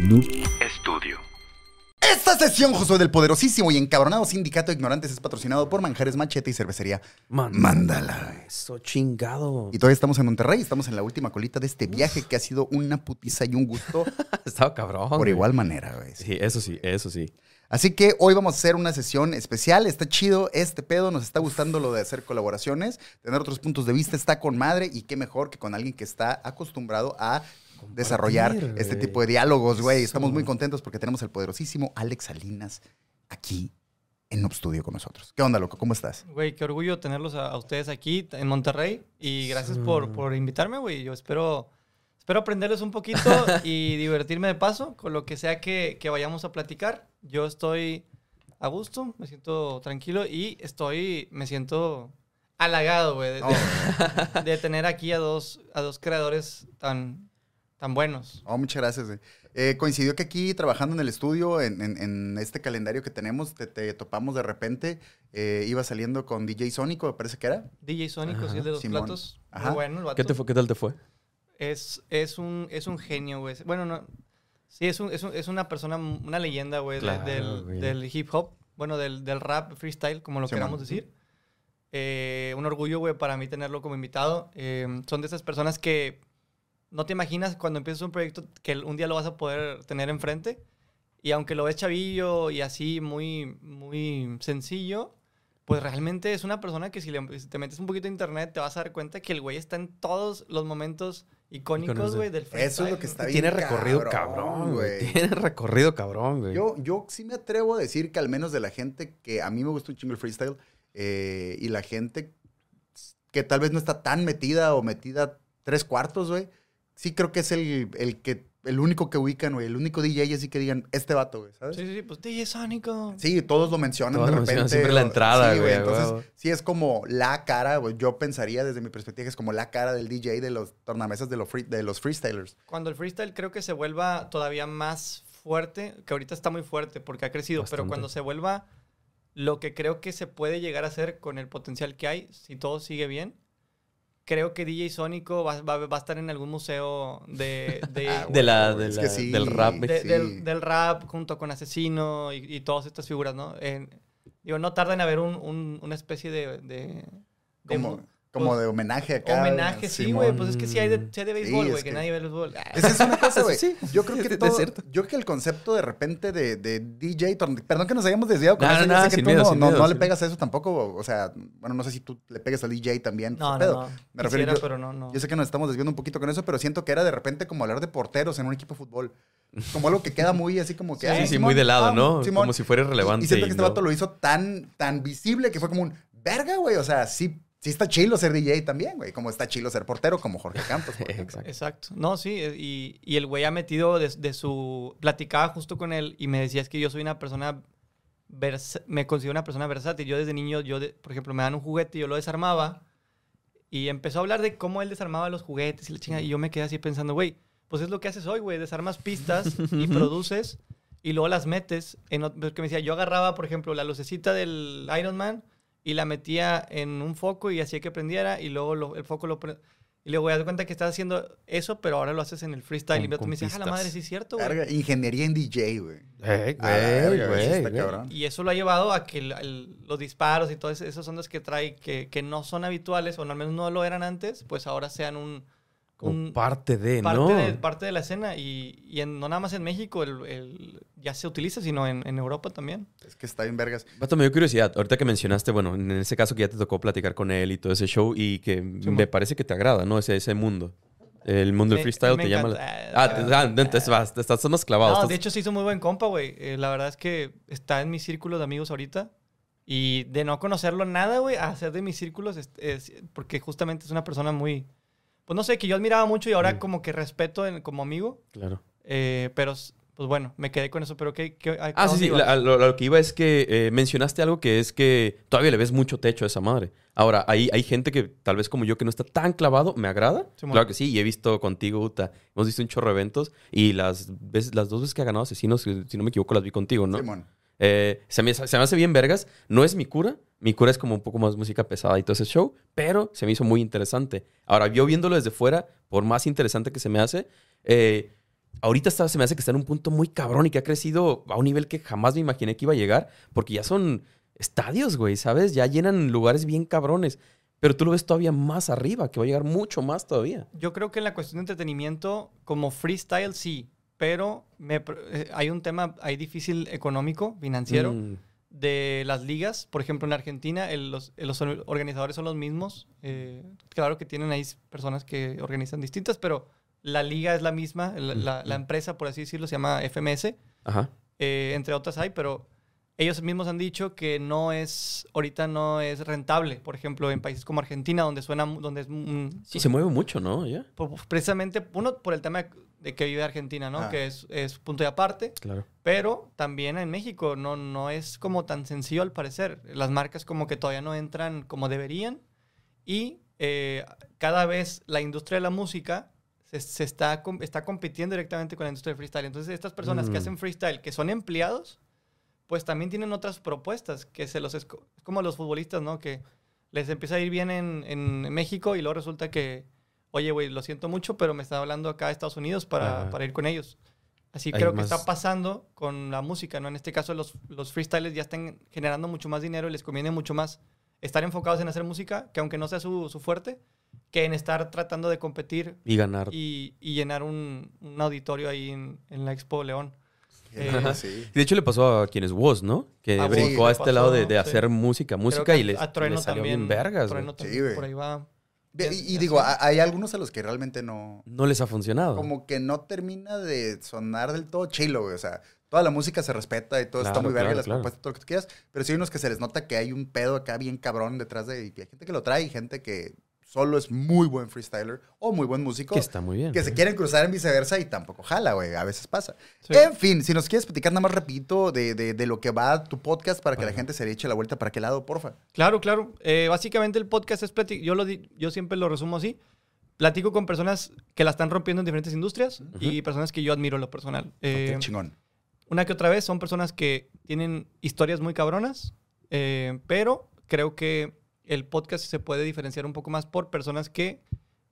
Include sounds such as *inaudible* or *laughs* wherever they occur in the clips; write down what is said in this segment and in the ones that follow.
Noob Studio. Esta sesión, Josué, del poderosísimo y encabronado sindicato de ignorantes es patrocinado por Manjares Machete y Cervecería Mándala. Eso chingado. Y todavía estamos en Monterrey, estamos en la última colita de este viaje que ha sido una putiza y un gusto *laughs* Estaba cabrón. por güey. igual manera, güey. Sí, eso sí, eso sí. Así que hoy vamos a hacer una sesión especial. Está chido este pedo, nos está gustando lo de hacer colaboraciones, tener otros puntos de vista, está con madre y qué mejor que con alguien que está acostumbrado a desarrollar este tipo de diálogos, güey. Estamos muy contentos porque tenemos el poderosísimo Alex Salinas aquí en Noob Studio con nosotros. ¿Qué onda, loco? ¿Cómo estás? Güey, qué orgullo tenerlos a, a ustedes aquí en Monterrey. Y gracias por, por invitarme, güey. Yo espero, espero aprenderles un poquito *laughs* y divertirme de paso con lo que sea que, que vayamos a platicar. Yo estoy a gusto, me siento tranquilo y estoy, me siento halagado, güey, de, de- *laughs* de tener aquí a dos, a dos creadores tan, tan buenos. Oh, muchas gracias. güey. Eh, coincidió que aquí trabajando en el estudio, en, en- en este calendario que tenemos, te, te topamos de repente. eh, iba saliendo con DJ Sónico, me parece que era. DJ Sónico, sí, el de los Simón. platos. Ajá. Muy bueno, el vato. ¿Qué, te fue, ¿Qué tal te fue? Es, es, un, es un genio, güey. Bueno, no. Sí, es, un- es, un- es una persona, una leyenda, güey, Claro, del, del hip hop. Bueno, del, del rap freestyle, como lo Simón. queramos decir. Eh, un orgullo, güey, para mí tenerlo como invitado. Eh, son de esas personas que no te imaginas cuando empiezas un proyecto que un día lo vas a poder tener enfrente. Y aunque lo ves chavillo y así muy, muy sencillo, pues realmente es una persona que si, le- si te metes un poquito a internet te vas a dar cuenta que el güey está en todos los momentos icónicos, de- güey, del freestyle. Eso es lo que está bien. Tiene recorrido cabrón, cabrón, güey. Tiene recorrido cabrón, güey. Yo, yo sí me atrevo a decir que al menos de la gente que a mí me gusta un chingo el freestyle eh, y la gente que tal vez no está tan metida o metida tres cuartos, güey, sí creo que es el, el que el único que ubican, güey, el único DJ así que digan este vato, güey, ¿sabes? Sí, sí, sí, pues DJ Sónico. Sí, todos lo mencionan Todos de lo repente. mencionan siempre la entrada, sí, güey, Entonces, sí es como la cara, güey. Yo pensaría desde mi perspectiva que es como la cara del DJ de los tornamesas de los, free- de los freestylers. Cuando el freestyle creo que se vuelva todavía más fuerte, que ahorita está muy fuerte porque ha crecido, pero cuando se vuelva lo que creo que se puede llegar a hacer con el potencial que hay, si todo sigue bien, creo que DJ Sónico va, va- va a estar en algún museo de, de- *laughs* Ah, De la- de sí, del rap. de- sí. del, del rap junto con Asesino y, y todas estas figuras, ¿no? En- digo, no tarda en haber un- un- una especie de... de- de Como, pues, de homenaje acá. homenaje, sí, güey. Pues es que sí hay de, sí hay de Sí, béisbol, es güey, que, que- nadie ve el béisbol. *laughs* Esa es una *laughs* cosa, güey. Sí, yo creo sí, que es todo, cierto. yo creo que el concepto de repente de, de DJ, perdón que nos hayamos desviado con No, eso, no, yo no, sé que tú miedo, no, no- miedo, no le pegas a eso tampoco, o sea, bueno, no sé si tú le pegas al DJ también, No, no, pedo. no. Me refiero Quisiera, yo- pero no, no. Yo sé que nos estamos desviando un poquito con eso, pero siento que era de repente como hablar de porteros en un equipo de fútbol. Como algo que queda muy así como que... Sí, ah, Sí, Simón, muy de lado, ah, ¿no? Simón. Como si fuera irrelevante. Y, siento que este vato lo hizo tan, tan visible que fue como un verga, güey. O sea, sí, sí está chilo ser DJ también, güey. Como está chilo ser portero, como Jorge Campos. por. *laughs* Exacto. Exacto. No, sí, eh, y, y el güey ha metido de, de su... Platicaba justo con él y me decía es que yo soy una persona... versa- me considero una persona versátil. Yo desde niño, yo, de- por ejemplo, me dan un juguete y yo lo desarmaba. Y empezó a hablar de cómo él desarmaba los juguetes y la chingada. Y yo me quedé así pensando, güey, pues es lo que haces hoy, güey. Desarmas pistas y *laughs* produces y luego las metes. En, porque me decía, yo agarraba, por ejemplo, la lucecita del Iron Man y la metía en un foco y hacía que prendiera y luego lo- el foco lo... pre- Y luego, güey, das cuenta que estás haciendo eso, pero ahora lo haces en el freestyle. Con- y con me dice, ah, la madre, sí es cierto, güey. Ingeniería en DJ, güey. Eh, A güey, güey. Y eso lo ha llevado a que el- el- los disparos y todas esas ondas que trae, que, que no son habituales, o al menos no lo eran antes, pues ahora sean un... Como un parte de, parte, ¿no? de, parte de la escena. Y, y en- no nada más en México el, el- ya se utiliza, sino en, en Europa también. Es que está bien vergas. Vato, me dio curiosidad. Ahorita que mencionaste, bueno, en ese caso que ya te tocó platicar con él y todo ese show y que me parece que te agrada, ¿no? Ese, ese mundo. El mundo del freestyle me te llama. encanta. la- Ah, te- ah, entonces vas, te estás más clavado. No, estás- de hecho se hizo muy buen compa, güey. Eh, la verdad es que está en mi círculo de amigos ahorita. Y de no conocerlo nada, güey, a hacer de mis círculos, es, es- porque justamente es una persona muy... Pues no sé, que yo admiraba mucho y ahora Mm. como que respeto en- como amigo. Claro. Eh, pero, pues bueno, me quedé con eso. Pero ¿qué? qué Ah, sí, sí. la- lo, lo que iba es que eh, mencionaste algo que es que todavía le ves mucho techo a esa madre. Ahora, hay, hay gente que tal vez como yo que no está tan clavado, me agrada. Simón. claro que sí, y he visto contigo, Uta. Hemos visto un chorro de eventos y las, veces, las dos veces que ha ganado Asesinos, si si no me equivoco, las vi contigo, ¿no? Simón. Eh, se, me, se me hace bien vergas. No es mi cura. Mi cura es como un poco más música pesada y todo ese show. Pero se me hizo muy interesante. Ahora, yo viéndolo desde fuera, por más interesante que se me hace, eh, ahorita está, se me hace que está en un punto muy cabrón y que ha crecido a un nivel que jamás me imaginé que iba a llegar, porque ya son estadios, güey, ¿sabes? Ya llenan lugares bien cabrones. Pero tú lo ves todavía más arriba, que va a llegar mucho más todavía. Yo creo que en la cuestión de entretenimiento, como freestyle, sí. Pero me eh, hay un tema ahí difícil económico, financiero, Mm, de las ligas. Por ejemplo, en Argentina, el- los, los or- organizadores son los mismos. Eh, claro que tienen ahí personas que organizan distintas, pero la liga es la misma. La, la- la empresa, por así decirlo, se llama FMS. Ajá. eh, entre otras hay, pero ellos mismos han dicho que no es, ahorita no es rentable. Por ejemplo, en países como Argentina, donde suena, donde es un- Sí, se mueve mucho, ¿no? Ya. por- precisamente, uno por el tema de, de que vive Argentina, ¿no? Ah. Que es, es punto y aparte. Claro. Pero también en México no, no es como tan sencillo al parecer. Las marcas como que todavía no entran como deberían. Y eh, cada vez la industria de la música se, se está, está compitiendo directamente con la industria del freestyle. Entonces estas personas que Mm. hacen freestyle, que son empleados, pues también tienen otras propuestas que se los... Es como los futbolistas, ¿no? Que les empieza a ir bien en, en México y luego resulta que, oye, güey, lo siento mucho, pero me está hablando acá a Estados Unidos para, para ir con ellos. Así Hay creo más- que está pasando con la música, ¿no? En este caso los, los freestylers ya están generando mucho más dinero y les conviene mucho más estar enfocados en hacer música, que aunque no sea su, su fuerte, que en estar tratando de competir Y ganar. y, y llenar un, un auditorio ahí en, en la Expo León. *laughs* Eh, Ajá, sí. De hecho, le pasó a quienes was, ¿no? Que Ah, brincó a este lado de, de pasó, sí. hacer música, música que y les, a Trueno les salió también, bien vergas, Trueno también Sí, güey. por ahí va. De- y, digo, hay algunos a los que realmente no. No les ha funcionado. Como que no termina de sonar del todo chilo, güey. O sea, toda la música se respeta y todo está Claro, muy verga, claro, las claro. propuestas, todo lo que tú quieras. Pero sí hay unos que se les nota que hay un pedo acá bien cabrón detrás de. Y que hay gente que lo trae y gente que solo es muy buen freestyler o muy buen músico. Que está muy bien. que se quieren cruzar en viceversa y tampoco jala, güey. A veces pasa. Sí. En fin, si nos quieres platicar nada más repito de, de- de lo que va tu podcast para que la gente se le eche la vuelta para qué lado, porfa. Claro, claro. Eh, básicamente el podcast es yo lo di- yo siempre lo resumo así. Platico con personas que la están rompiendo en diferentes industrias y personas que yo admiro en lo personal. Eh, Qué chingón. una que otra vez son personas que tienen historias muy cabronas, eh, pero creo que el podcast se puede diferenciar un poco más por personas que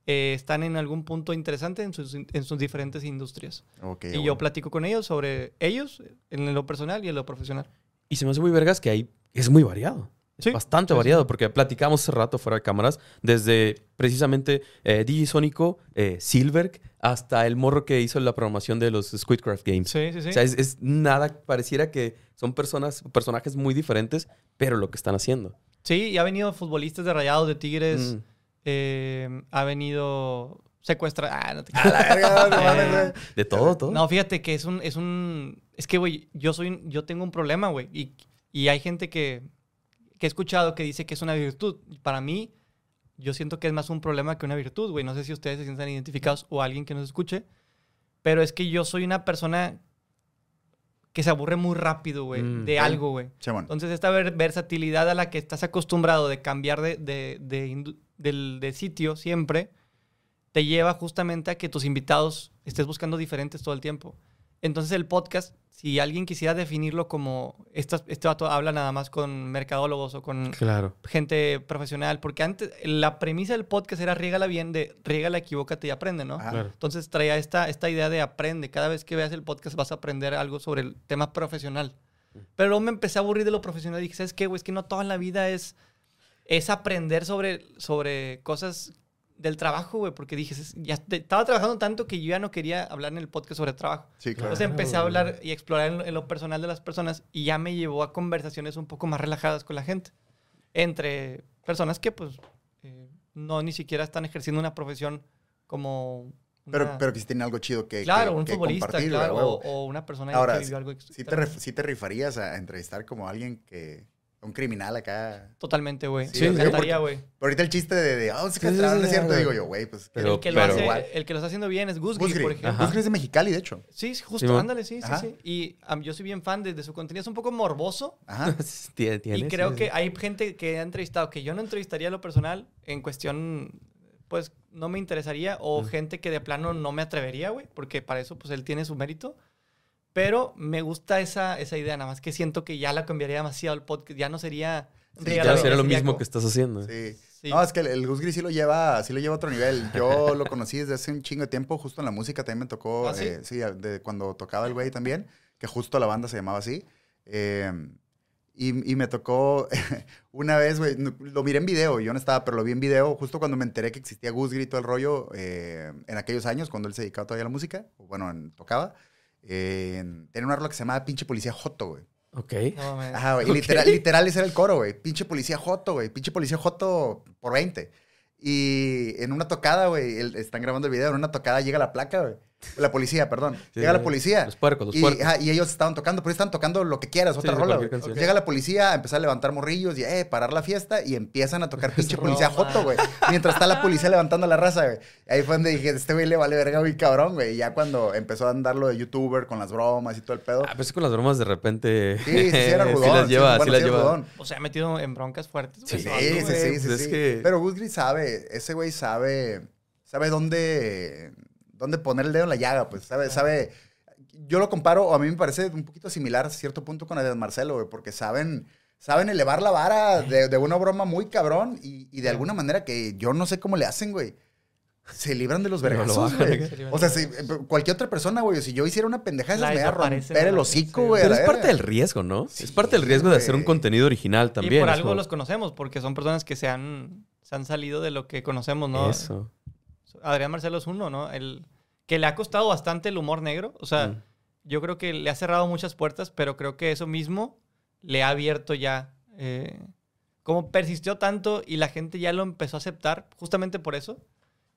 eh, están en algún punto interesante en sus, en sus diferentes industrias. Ok, y bueno. yo platico con ellos sobre ellos en lo personal y en lo profesional. Y se me hace muy vergas que ahí es muy variado. Es Sí, bastante sí, sí. variado, porque platicamos hace rato fuera de cámaras, desde precisamente eh, DJ Sónico, eh, Silverg, hasta el morro que hizo la programación de los Squidcraft Games. Sí, sí, sí. O sea, es, es nada, pareciera que son personas, personajes muy diferentes, pero lo que están haciendo. Sí, y ha venido futbolistas de Rayados, de Tigres, Mm. eh, ha venido secuestra... Ah, no te A la verga, no *laughs* Eh. De todo, todo. No, fíjate que es un, es un, es que, güey, yo soy, yo tengo un problema, güey, y, y hay gente que, que he escuchado que dice que es una virtud. Para mí, yo siento que es más un problema que una virtud, güey. No sé si ustedes se sientan identificados o alguien que nos escuche, pero es que yo soy una persona que se aburre muy rápido, güey, Mm, de algo, güey. Entonces, esta ver- versatilidad a la que estás acostumbrado de cambiar de, de, de sitio siempre, te lleva justamente a que tus invitados estés buscando diferentes todo el tiempo. Entonces, el podcast, si alguien quisiera definirlo como, estas, este vato habla nada más con mercadólogos o con Claro. gente profesional, porque antes la premisa del podcast era riégala bien, de riégala, equivócate y aprende, ¿no? Claro. Entonces traía esta, esta idea de aprende. Cada vez que veas el podcast vas a aprender algo sobre el tema profesional. Pero luego me empecé a aburrir de lo profesional y dije, ¿sabes qué, güey? Es que no toda la vida es, es aprender sobre, sobre cosas del trabajo, güey. Porque dije, "Es- ya te- estaba trabajando tanto que yo ya no quería hablar en el podcast sobre trabajo. Sí, claro. Entonces empecé a hablar y explorar en lo, en lo personal de las personas y ya me llevó a conversaciones un poco más relajadas con la gente. Entre personas que, pues, eh, no ni siquiera están ejerciendo una profesión como... Pero, una- pero que sí tiene algo chido que, claro, que- un que futbolista, claro, a o, o una persona Ahora, que vivió algo Sí te, sí te rifarías a entrevistar como alguien que... Un criminal acá. Totalmente, güey. Sí, Sí, me encantaría, güey. Pero ahorita el chiste de, de oh, se Sí, castraron, sí, es cierto. Digo yo, güey, pues... Pero- el, que lo pero hace, igual. el que lo está haciendo bien es Gusgri, Gusgri. por ejemplo. Gusgri es de Mexicali, de hecho. Sí, sí, justo, ándale, sí, sí, Ajá. sí. Y yo soy bien fan de, de su contenido. Es un poco morboso. Ajá. *laughs* Tiene- tiene, Y creo sí. que hay gente que ha entrevistado que yo no entrevistaría a lo personal en cuestión, pues no me interesaría, o gente que de plano no me atrevería, güey, porque para eso pues él tiene su mérito. Pero me gusta esa, esa idea, nada más que siento que ya la cambiaría demasiado el podcast, ya no sería... Sí, Ya claro, sería lo mismo como- que estás haciendo. Sí. Sí, Sí. No, es que el, el Gus Gris sí lo lleva, sí lo lleva a otro nivel. Yo lo conocí desde hace un chingo de tiempo, justo en la música también me tocó, ¿Ah, sí? eh, sí, de cuando tocaba el güey también, que justo la banda se llamaba así. Eh, y, y me tocó *laughs* una vez, güey, lo miré en video, yo no estaba, pero lo vi en video justo cuando me enteré que existía Gus Gris y todo el rollo eh, en aquellos años, cuando él se dedicaba todavía a la música, o bueno, en- tocaba. Eh, tenía una rola que se llamaba Pinche Policía Joto, güey. Ok. No. Ajá, güey. Y literal, literal ese era el coro, güey. Pinche policía Joto, güey. Pinche policía Joto por 20. Y en una tocada, güey, el- están grabando el video, en una tocada llega la placa, güey. La policía, perdón. Sí, llega la policía. Los puercos, los y, puercos. ajá, y ellos estaban tocando, pero estaban tocando lo que quieras, otra Sí, rola, güey. Llega la policía a empezar a levantar morrillos y, eh, parar la fiesta y empiezan a tocar *laughs* pinche policía. Joto, güey. Mientras está la policía levantando la raza, güey. Ahí fue donde dije, este güey le vale verga muy cabrón, güey. Y ya cuando empezó a andar lo de youtuber con las bromas y todo el pedo. Ah, pues con las bromas de repente. Sí, sí, sí, era rudón. *laughs* sí las lleva, bueno, sí las era lleva. rudón. O sea, ha metido en broncas fuertes. Sí. Sí, sí, sí, güey. sí, es sí. que- Pero Gus Gris sabe, ese güey sabe, sabe dónde, dónde poner el dedo en la llaga, pues, sabe, sabe. Yo lo comparo, o a mí me parece un poquito similar a cierto punto con Ed Marcelo, güey, porque saben, saben elevar la vara de, de una broma muy cabrón y, y de alguna manera que yo no sé cómo le hacen, güey. Se libran de los vergazos, güey. *laughs* Se O sea, de si, cualquier otra persona, güey, si yo hiciera una pendejada, esas me iba a romper el hocico, Sí. güey. Pero es parte del riesgo, ¿no? Sí, es parte del riesgo de hacer un contenido original también. y por algo como- los conocemos, porque son personas que se han, se han salido de lo que conocemos, ¿no? Eso. Adrián Marcelo es uno, ¿no? El que le ha costado bastante el humor negro. O sea, Mm. yo creo que le ha cerrado muchas puertas, pero creo que eso mismo le ha abierto ya. eh, como persistió tanto y la gente ya lo empezó a aceptar, justamente por eso,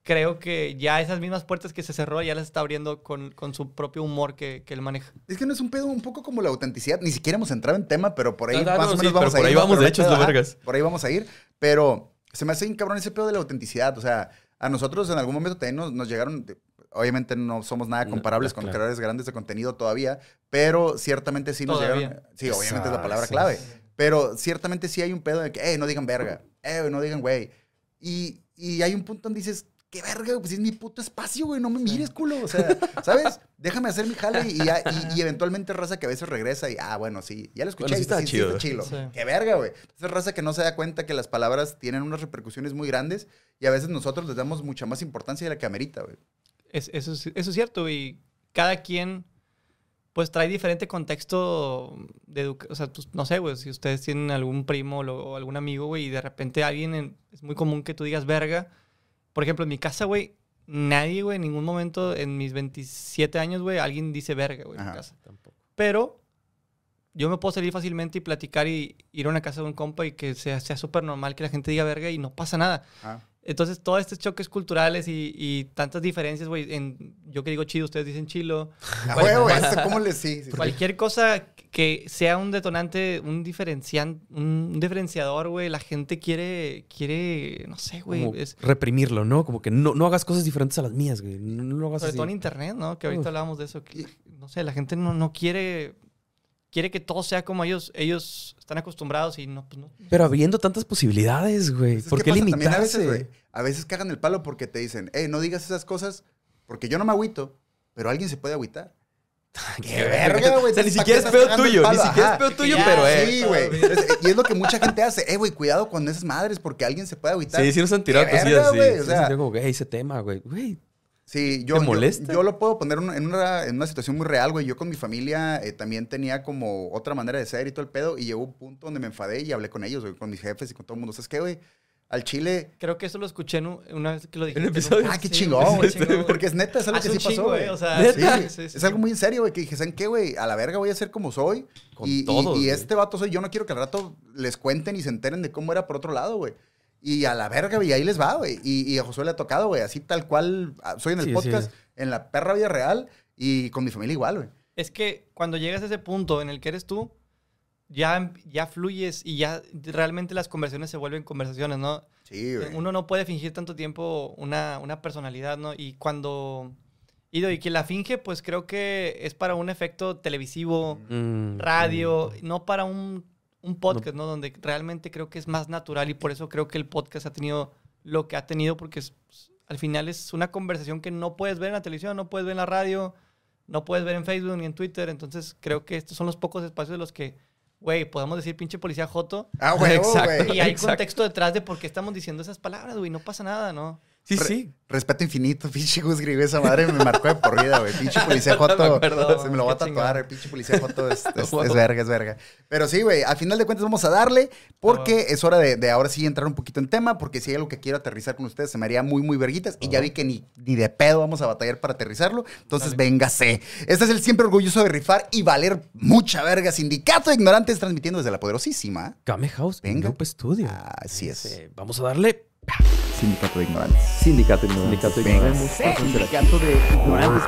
creo que ya esas mismas puertas que se cerró ya las está abriendo con, con su propio humor que, que él maneja. Es que no es un pedo un poco como la autenticidad. Ni siquiera hemos entrado en tema, pero por ahí Ah, no, más o sí, menos pero vamos a por ir. ahí ¿no? vamos, de no hecho, es lo vergas. Por ahí vamos a ir. Pero se me hace bien cabrón ese pedo de la autenticidad. O sea, a nosotros en algún momento también nos, nos llegaron. Obviamente no somos nada No, comparables claro. con creadores grandes de contenido todavía, pero ciertamente sí nos Todavía. llegaron. Sí, obviamente es la Ah, palabra sí. clave. Pero ciertamente sí hay un pedo de que, eh, no digan verga, eh, no digan güey. Y, y hay un punto donde dices, qué verga, pues es mi puto espacio, güey, no me mires, culo. O sea, ¿sabes? Déjame hacer mi jale y, ya- y, y eventualmente raza que a veces regresa y, ah, bueno, sí, ya lo escuché. Bueno, sí y está chido. está chilo. Sí. Qué verga, güey. Esa raza que no se da cuenta que las palabras tienen unas repercusiones muy grandes y a veces nosotros les damos mucha más importancia de la que amerita, güey. Es- eso, es, eso es cierto y cada quien pues trae diferente contexto de educación. O sea, tú- no sé, güey, si ustedes tienen algún primo lo- o algún amigo, güey, y de repente alguien, en- es muy común que tú digas verga. Por ejemplo, en mi casa, güey, nadie, güey, en ningún momento en mis 27 años, güey, alguien dice verga, güey, en mi Ajá. casa. Tampoco. Pero yo me puedo salir fácilmente y platicar y ir a una casa de un compa y que sea sea súper normal que la gente diga verga y no pasa nada. Ah. Entonces, todos estos choques culturales y, y tantas diferencias, güey, en yo que digo chido, ustedes dicen chilo. Huevo, ¿cómo les sí? sí, sí. Cualquier cosa que sea un detonante, un diferencian, un diferenciador, güey, la gente quiere, quiere, no sé, güey, es, reprimirlo, ¿no? Como que no, no hagas cosas diferentes a las mías, güey. No, no lo hagas sobre así. todo en internet, ¿no? Que ahorita Uf. hablábamos de eso, que, no sé, la gente no, no quiere, quiere que todo sea como ellos, ellos están acostumbrados y no, pues no. Pero habiendo tantas posibilidades, güey. Pues es ¿Por qué pasa también a limitarse? veces, güey. A veces cagan el palo porque te dicen, hey, no digas esas cosas porque yo no me agüito, pero alguien se puede agüitar. *laughs* Qué verga, güey. O sea, ni ¿Para siquiera qué es el tuyo. Ni siquiera es pedo tuyo, Ya, pero eh. Sí, güey. Y es lo que mucha gente hace. Eh, güey, cuidado con esas madres porque alguien se puede agüitar. Sí, sí nos han tirado Qué cosillas así. o Sí, sea- sí, como, güey, ese tema, güey. Güey, Sí, yo, ¿Te yo- molesta? Yo, lo puedo poner en una, en una situación muy real, güey. Yo con mi familia eh, también tenía como otra manera de ser y todo el pedo. Y llegó un punto donde me enfadé y hablé con ellos, güey, con mis jefes y con todo el mundo. ¿Sabes qué, güey? Al chile. Creo que eso lo escuché en un- una vez que lo dijiste. un episodio? Ah, qué Sí, chingón, güey. Porque es neta, es algo Hace que sí pasó, güey. eh, o sea, ¿Neta? Sí, sí, sí, es sí. algo muy en serio, güey, que dije, ¿saben qué, güey? A la verga voy a ser como soy. Con y, y- todos, y güey. este vato soy yo, no quiero que al rato les cuenten y se enteren de cómo era por otro lado, güey. Y a la verga, güey, ahí les va, güey. Y, y a Josué le ha tocado, güey, así tal cual. ah, Soy en el Sí, podcast, sí. en la perra vida real y con mi familia igual, güey. Es que cuando llegas a ese punto en el que eres tú, ya, ya fluyes y ya realmente las conversaciones se vuelven conversaciones, ¿no? Sí, güey. Uno no puede fingir tanto tiempo una, una personalidad, ¿no? Y cuando... Y y que la finge, pues creo que es para un efecto televisivo, Mm, radio, no para un, un podcast, ¿no? Donde realmente creo que es más natural y por eso creo que el podcast ha tenido lo que ha tenido, porque es- pues, al final es una conversación que no puedes ver en la televisión, no puedes ver en la radio, no puedes ver en Facebook ni en Twitter. Entonces creo que estos son los pocos espacios de los que güey, podemos decir pinche policía joto. Ah, huevo, Exacto. güey. Y hay Exacto. contexto detrás de por qué estamos diciendo esas palabras, güey. No pasa nada, ¿no? Sí, Re- sí. Respeto infinito, *laughs* pinche Gus Griego, esa madre me marcó de por vida, güey. Pinche policía *laughs* Joto. se me lo va a tatuar, pinche policía Joto es, *laughs* es- Wow. es verga, es verga. Pero sí, güey, al final de cuentas vamos a darle, porque es hora de, de ahora sí entrar un poquito en tema, porque si hay algo que quiero aterrizar con ustedes, se me haría muy, muy verguitas. Y ya vi que ni, ni de pedo vamos a batallar para aterrizarlo. Entonces, Dale. véngase. Este es el siempre orgulloso de rifar y valer mucha verga. Sindicato de Ignorantes transmitiendo desde la poderosísima. Game House, Venga. Studio. Así es. Vamos a darle Sindicato de Ignorantes. Sindicato Sindicato Venga. Sindicato de Ignorantes.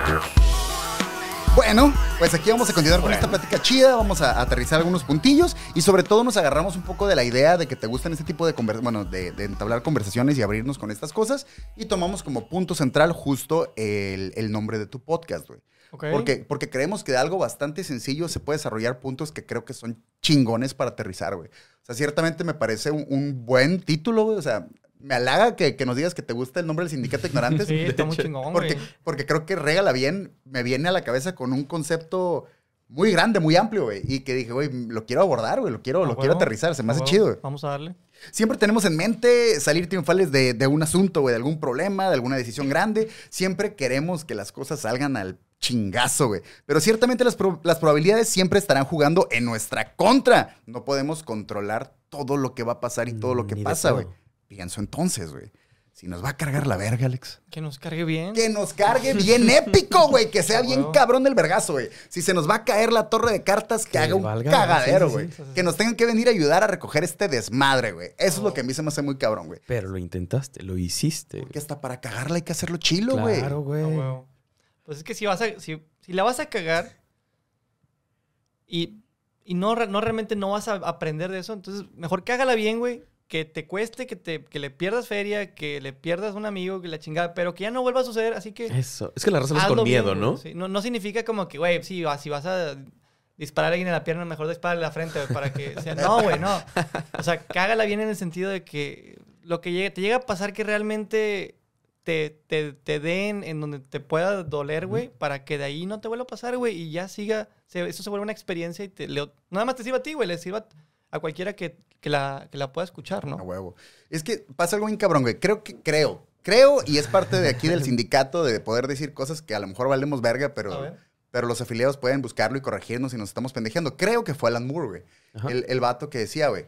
Bueno, pues aquí vamos a continuar con esta plática chida, vamos a aterrizar algunos puntillos y sobre todo nos agarramos un poco de la idea de que te gustan este tipo de conver- bueno, de, de entablar conversaciones y abrirnos con estas cosas y tomamos como punto central justo el, el nombre de tu podcast, güey. Ok. Porque, porque creemos que de algo bastante sencillo se puede desarrollar puntos que creo que son chingones para aterrizar, güey. O sea, ciertamente me parece un, un buen título, güey. O sea, me halaga que, que nos digas que te gusta el nombre del Sindicato de Ignorantes. *laughs* Sí, está muy hecho, chingón, Porque, güey. porque creo que regala bien, me viene a la cabeza con un concepto muy grande, muy amplio, güey. Y que dije, güey, lo quiero abordar, güey, lo quiero, lo quiero aterrizar, se me hace chido, güey. Vamos a darle. Siempre tenemos en mente salir triunfales de, de un asunto, güey, de algún problema, de alguna decisión grande. Siempre queremos que las cosas salgan al chingazo, güey. Pero ciertamente las, pro- las probabilidades siempre estarán jugando en nuestra contra. No podemos controlar todo lo que va a pasar y todo lo que Ni pasa, güey. Pienso entonces, güey. Si nos va a cargar la verga, Alex. Que nos cargue bien. Que nos cargue bien *laughs* épico, güey. Que sea bien cabrón el vergazo, güey. Si se nos va a caer la torre de cartas, que, Que haga un valga, cagadero, sí, sí, güey. sí, sí, sí. Que nos tengan que venir a ayudar a recoger este desmadre, güey. Eso es lo que a mí se me hace muy cabrón, güey. Pero lo intentaste, lo hiciste. Porque hasta para cagarla hay que hacerlo chilo, güey. Claro, güey. Pues es que si vas a. Si, si la vas a cagar y, y no, no realmente no vas a aprender de eso, entonces mejor que hágala bien, güey. Que te cueste, que, te, que le pierdas feria, que le pierdas un amigo, que la chingada, pero que ya no vuelva a suceder, así que. Eso. Es que la raza lo es con miedo, ¿no? sí. no, no significa como que, güey, si, va- si vas a disparar a alguien en la pierna, mejor dispara en la frente, güey, para que *laughs* sea. No, güey, no. O sea, cágala bien en el sentido de que lo que llegue, te llega a pasar que realmente te, te, te den en donde te pueda doler, güey, para que de ahí no te vuelva a pasar, güey, y ya siga. se- eso se vuelve una experiencia y te, le- nada más te sirva a ti, güey, le sirva a cualquiera que, que la, que la pueda escuchar, A ¿no? huevo. Es que pasa algo bien cabrón, güey. Creo que, creo, creo, y es parte de aquí del *laughs* sindicato de poder decir cosas que a lo mejor valemos verga, A pero, ver. pero los afiliados pueden buscarlo y corregirnos si nos estamos pendejeando. Creo que fue Alan Moore, güey. El, el vato que decía, güey,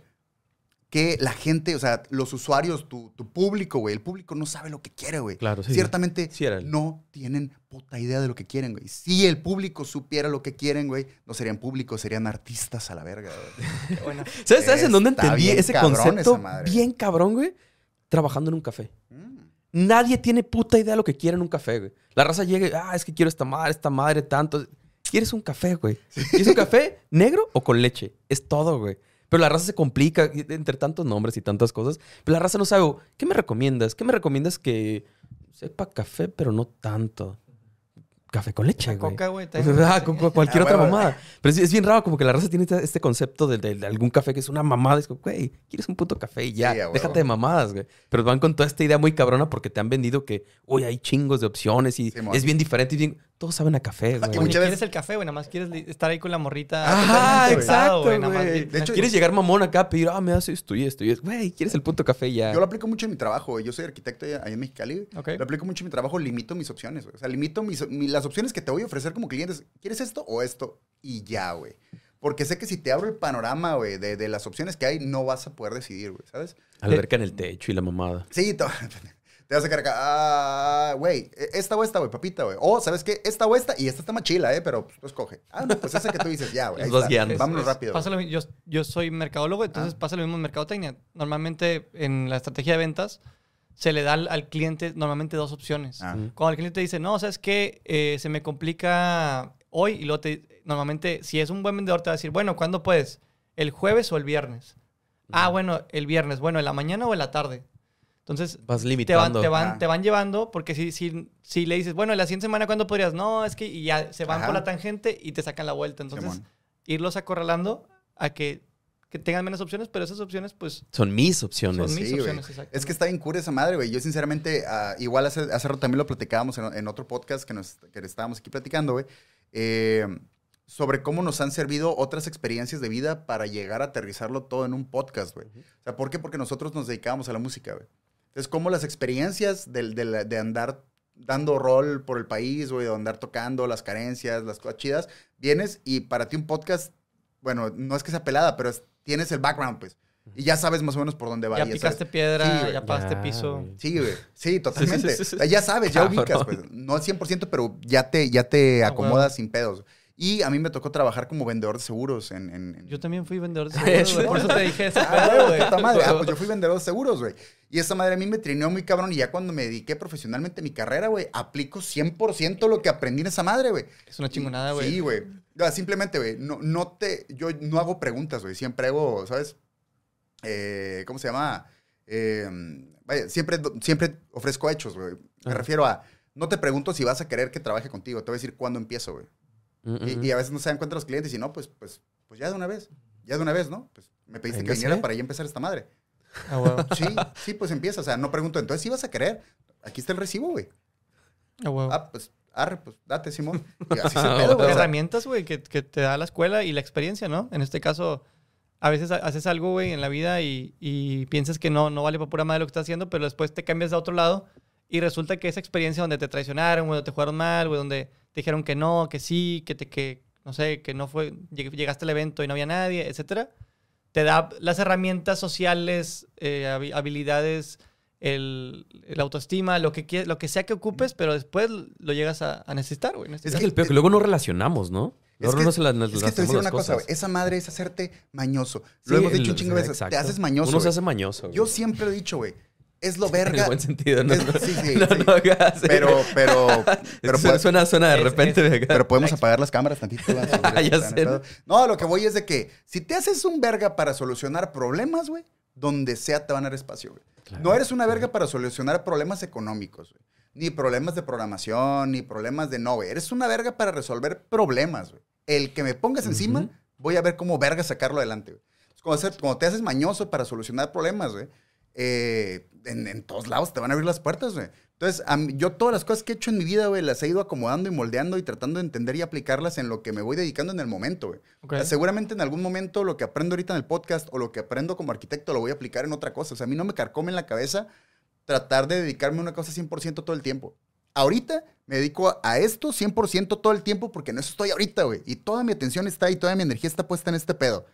que la gente, o sea, los usuarios, tu, tu público, güey, el público no sabe lo que quiere, güey. Claro, sí. Ciertamente Sí era él. no tienen puta idea de lo que quieren, güey. Si el público supiera lo que quieren, güey, no serían públicos, serían artistas a la verga, güey. *laughs* Bueno, ¿Sabes, ¿sabes en dónde entendí ese cabrón concepto? madre. Bien cabrón, güey. Trabajando en un café. Mm. Nadie tiene puta idea de lo que quiere en un café, güey. La raza llega y, ah, es que quiero esta madre, esta madre, tanto. ¿Quieres un café, güey? ¿Quieres un café negro o con leche? Es todo, güey. Pero la raza se complica entre tantos nombres y tantas cosas. Pero la raza no sabe, ¿qué me recomiendas? ¿Qué me recomiendas que sepa café, pero no tanto? Café con leche, güey. coca, güey. *laughs* Ah, con- con cualquier Ah, otra bueno. mamada. Pero es, es bien raro, como que la raza tiene este, este concepto de, de- de algún café que es una mamada. Es como, güey, quieres un puto café y ya. Sí, a huevo. Déjate de mamadas, güey. Pero van con toda esta idea muy cabrona porque te han vendido que, uy, hay chingos de opciones y es bien diferente y bien. Todos saben a café, güey. Y Ni muchas quieres veces- el café, güey. Nada más quieres estar ahí con la morrita. Ajá, exacto, güey. De hecho, quieres llegar mamón acá a pedir, ah, me hace esto y esto y esto. Güey, quieres el puto café y ya. Yo lo aplico mucho en mi trabajo, güey. Yo soy arquitecto ahí en Mexicali. güey. Lo aplico mucho en mi trabajo, limito mis opciones, güey. O sea, limito mis, mi- las opciones que te voy a ofrecer como clientes. ¿Quieres esto o esto? Y ya, güey. Porque sé que si te abro el panorama, güey, de, de las opciones que hay, no vas a poder decidir, güey, ¿sabes? Alberca en el techo y la mamada. Sí, te, *laughs* te vas a cargar. Ah, güey, esta o esta, güey, papita, güey. O, ¿sabes qué? Esta o esta, y esta está más chila, ¿eh? Pero pues, escoge. Ah, no, pues esa que tú dices, ya, güey. Vámonos rápido. pasa lo mi- yo, yo soy mercadólogo, entonces Ah. pasa lo mismo en mercadotecnia. Normalmente en la estrategia de ventas se le da al, al cliente normalmente dos opciones. Ah. Cuando el cliente dice, no, ¿sabes qué? Eh, se me complica hoy y luego te, normalmente si es un buen vendedor te va a decir, bueno, ¿cuándo puedes? ¿El jueves o el viernes? Ah, bueno, el viernes. Bueno, ¿en la mañana o en la tarde? Entonces, Vas te van, limitando. te, van, Ah. te van llevando porque si, si, si le dices, bueno, la siguiente semana, ¿cuándo podrías? No, es que y ya se van Ajá. por la tangente y te sacan la vuelta. Entonces, irlos acorralando a que, que tengan menos opciones, pero esas opciones, pues, Son mis opciones. Son mis Sí, opciones, exactamente. Es que está bien cura esa madre, güey. Yo, sinceramente, ah, igual hace, hace rato también lo platicábamos en, en otro podcast que, nos, que estábamos aquí platicando, güey. Eh, sobre cómo nos han servido otras experiencias de vida para llegar a aterrizarlo todo en un podcast, güey. O sea, ¿por qué? Porque nosotros nos dedicábamos a la música, güey. Entonces, cómo las experiencias del- de andar dando rol por el país, güey, de andar tocando las carencias, las cosas chidas, vienes y para ti un podcast, bueno, no es que sea pelada, pero es- tienes el background, pues. Y ya sabes más o menos por dónde va. Ya y sabes- picaste piedra, Sí, güey. ya pagaste Ya, piso. Sí, güey. Sí, totalmente. sí, sí, sí. O sea, ya sabes, ya Cabrón. *laughs* ubicas, pues. No al 100%, pero ya te, ya te Ah, acomodas sin pedos. Y a mí me tocó trabajar como vendedor de seguros en... en- en- Yo también fui vendedor de *laughs* seguros, ¿eso? güey. Por eso te dije ese Ah, güey. puta madre. Ah, pues yo fui vendedor de seguros, güey. Y esa madre a mí me trineó muy cabrón. Y ya cuando me dediqué profesionalmente a mi carrera, güey, aplico 100% lo que aprendí en esa madre, güey. Es una chingonada, güey. Sí, güey. Simplemente, güey, no, no te... Yo no hago preguntas, güey. Siempre hago, ¿sabes? Eh, ¿Cómo se llama? Eh, vaya, siempre, siempre ofrezco hechos, güey. Me refiero a... No te pregunto si vas a querer que trabaje contigo. Te voy a decir cuándo empiezo, güey. Mm, Y, mm, y a veces no se dan cuenta los clientes y no, pues, pues, pues ya de una vez. Ya de una vez, ¿no? Pues me pediste que viniera para ya empezar esta madre. Ah, huevo. *laughs* Sí, sí, pues empieza. O sea, no pregunto, entonces, ¿sí vas a querer? Aquí está el recibo, güey. Ah, huevo. Ah, pues, arre, pues, date, Simón. *laughs* Y así se Ah, pedo, güey. Herramientas, güey, que, que te da la escuela y la experiencia, ¿no? En este caso, a veces ha- haces algo, güey, en la vida y, y piensas que no, no vale para pura madre lo que estás haciendo, pero después te cambias de otro lado y resulta que esa experiencia donde te traicionaron, güey, donde te jugaron mal, güey, donde te dijeron que no, que sí, que te, que, no sé, que no fue, lleg- llegaste al evento y no había nadie, etcétera, te da las herramientas sociales, eh, habi- habilidades, el, el autoestima, lo que, lo que sea que ocupes, pero después lo llegas a, a necesitar, güey. este Es que- el peor que luego no relacionamos, ¿no? Es Luego que- no se las, es que te voy a decir una cosa, güey. Esa madre es hacerte mañoso. Lo Sí, hemos dicho un chingo de veces. Te haces mañoso. Uno se güey. hace mañoso. güey. Yo siempre he dicho, güey. Es lo *laughs* En verga. el buen sentido, ¿no? Es- sí, sí, no, sí. no hagas- Pero, pero, *laughs* pero, suena, puede- suena, suena de es- repente. es- pero podemos apagar las cámaras tantito. güey, *laughs* Ah, ya sé. No, lo que voy es de que si te haces un verga para solucionar problemas, güey, donde sea te van a dar espacio, güey. Claro, No eres una verga para solucionar problemas económicos, güey. Ni problemas de programación, ni problemas de no, güey. Eres una verga para resolver problemas, güey. El que me pongas encima, voy a ver cómo verga sacarlo adelante, güey. Es como hacer- Cuando te haces mañoso para solucionar problemas, güey, eh, en, en todos lados te van a abrir las puertas, güey. Entonces, a mí- yo todas las cosas que he hecho en mi vida, güey, las he ido acomodando y moldeando y tratando de entender y aplicarlas en lo que me voy dedicando en el momento, güey. Ok. O sea, seguramente en algún momento lo que aprendo ahorita en el podcast o lo que aprendo como arquitecto lo voy a aplicar en otra cosa. O sea, a mí no me carcome en la cabeza tratar de dedicarme a una cosa 100% todo el tiempo. Ahorita me dedico a- a esto 100% todo el tiempo porque en eso estoy ahorita, güey. Y toda mi atención está ahí, toda mi energía está puesta en este pedo.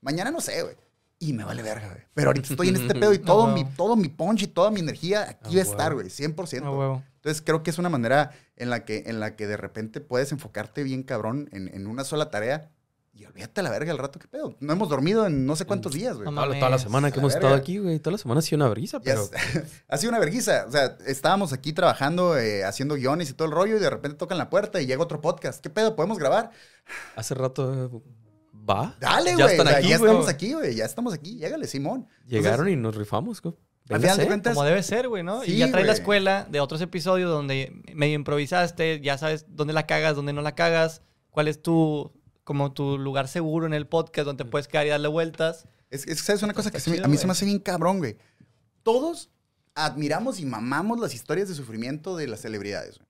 Mañana no sé, güey. Y me vale verga, güey. Pero ahorita estoy en este *laughs* pedo y todo, mi, todo mi punch y toda mi energía aquí va a estar, güey. 100%. Ah, huevo. Entonces creo que es una manera en la que, en la que de repente puedes enfocarte bien cabrón en, en una sola tarea y olvídate a la verga el rato que pedo. No hemos dormido en no sé cuántos días, güey. No Toda, la- toda la semana que la hemos verga. estado aquí, güey. Toda la semana ha sido una vergüenza, pero... *laughs* ha sido una vergüenza. O sea, estábamos aquí trabajando, eh, haciendo guiones y todo el rollo y de repente tocan la puerta y llega otro podcast. ¿Qué pedo? ¿Podemos grabar? Hace rato... ¿Va? Dale, Ya güey. O sea, ya estamos aquí, güey. Ya estamos aquí. Llégale, Simón. Llegaron y nos rifamos, güey. Al final de cuentas, Como debe ser, güey, ¿no? Sí, y ya traes la güey. escuela de otros episodios donde medio improvisaste, ya sabes dónde la cagas, dónde no la cagas, cuál es tu, como tu lugar seguro en el podcast donde te puedes quedar y darle vueltas. Es, es que, ¿sabes? Una cosa que se me- a mí se me hace bien cabrón, güey. Todos admiramos y mamamos las historias de sufrimiento de las celebridades, güey.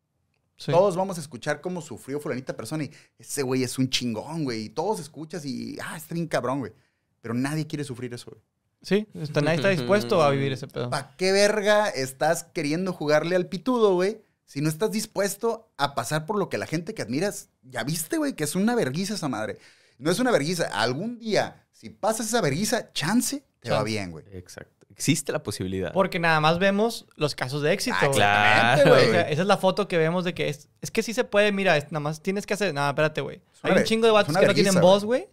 Sí. Todos vamos a escuchar cómo sufrió fulanita persona y ese güey es un chingón, güey. Y todos escuchas y, ah, está bien cabrón, güey. Pero nadie quiere sufrir eso, güey. Sí, está- nadie está dispuesto a vivir ese pedo. ¿Para qué verga estás queriendo jugarle al pitudo, güey? Si no estás dispuesto a pasar por lo que la gente que admiras, ya viste, güey, que es una verguiza esa madre. No es una verguiza. Algún día, si pasas esa verguiza, chance, te va bien, güey. Exacto. Existe la posibilidad. Porque nada más vemos los casos de éxito. Ah, güey. exactamente, Claro, güey. O sea, esa es la foto que vemos de que es, es que sí se puede, mira, es- nada más tienes que hacer, nada, espérate, güey. Hay un chingo de vatos que no tienen voz, güey,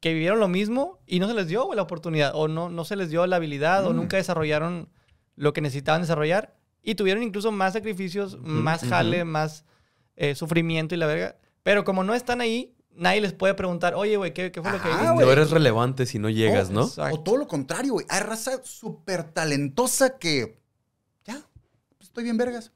que vivieron lo mismo y no se les dio güey, la oportunidad, o no, no se les dio la habilidad, o Mm. nunca desarrollaron lo que necesitaban desarrollar, y tuvieron incluso más sacrificios, más jale, más eh, sufrimiento y la verga. Pero como no están ahí, nadie les puede preguntar, oye, güey, ¿qué, qué fue lo que güey. no eres relevante si no llegas, Oh, ¿no? Exacto. O todo lo contrario, güey. Hay raza súper talentosa que. Ya, pues, estoy bien, vergas.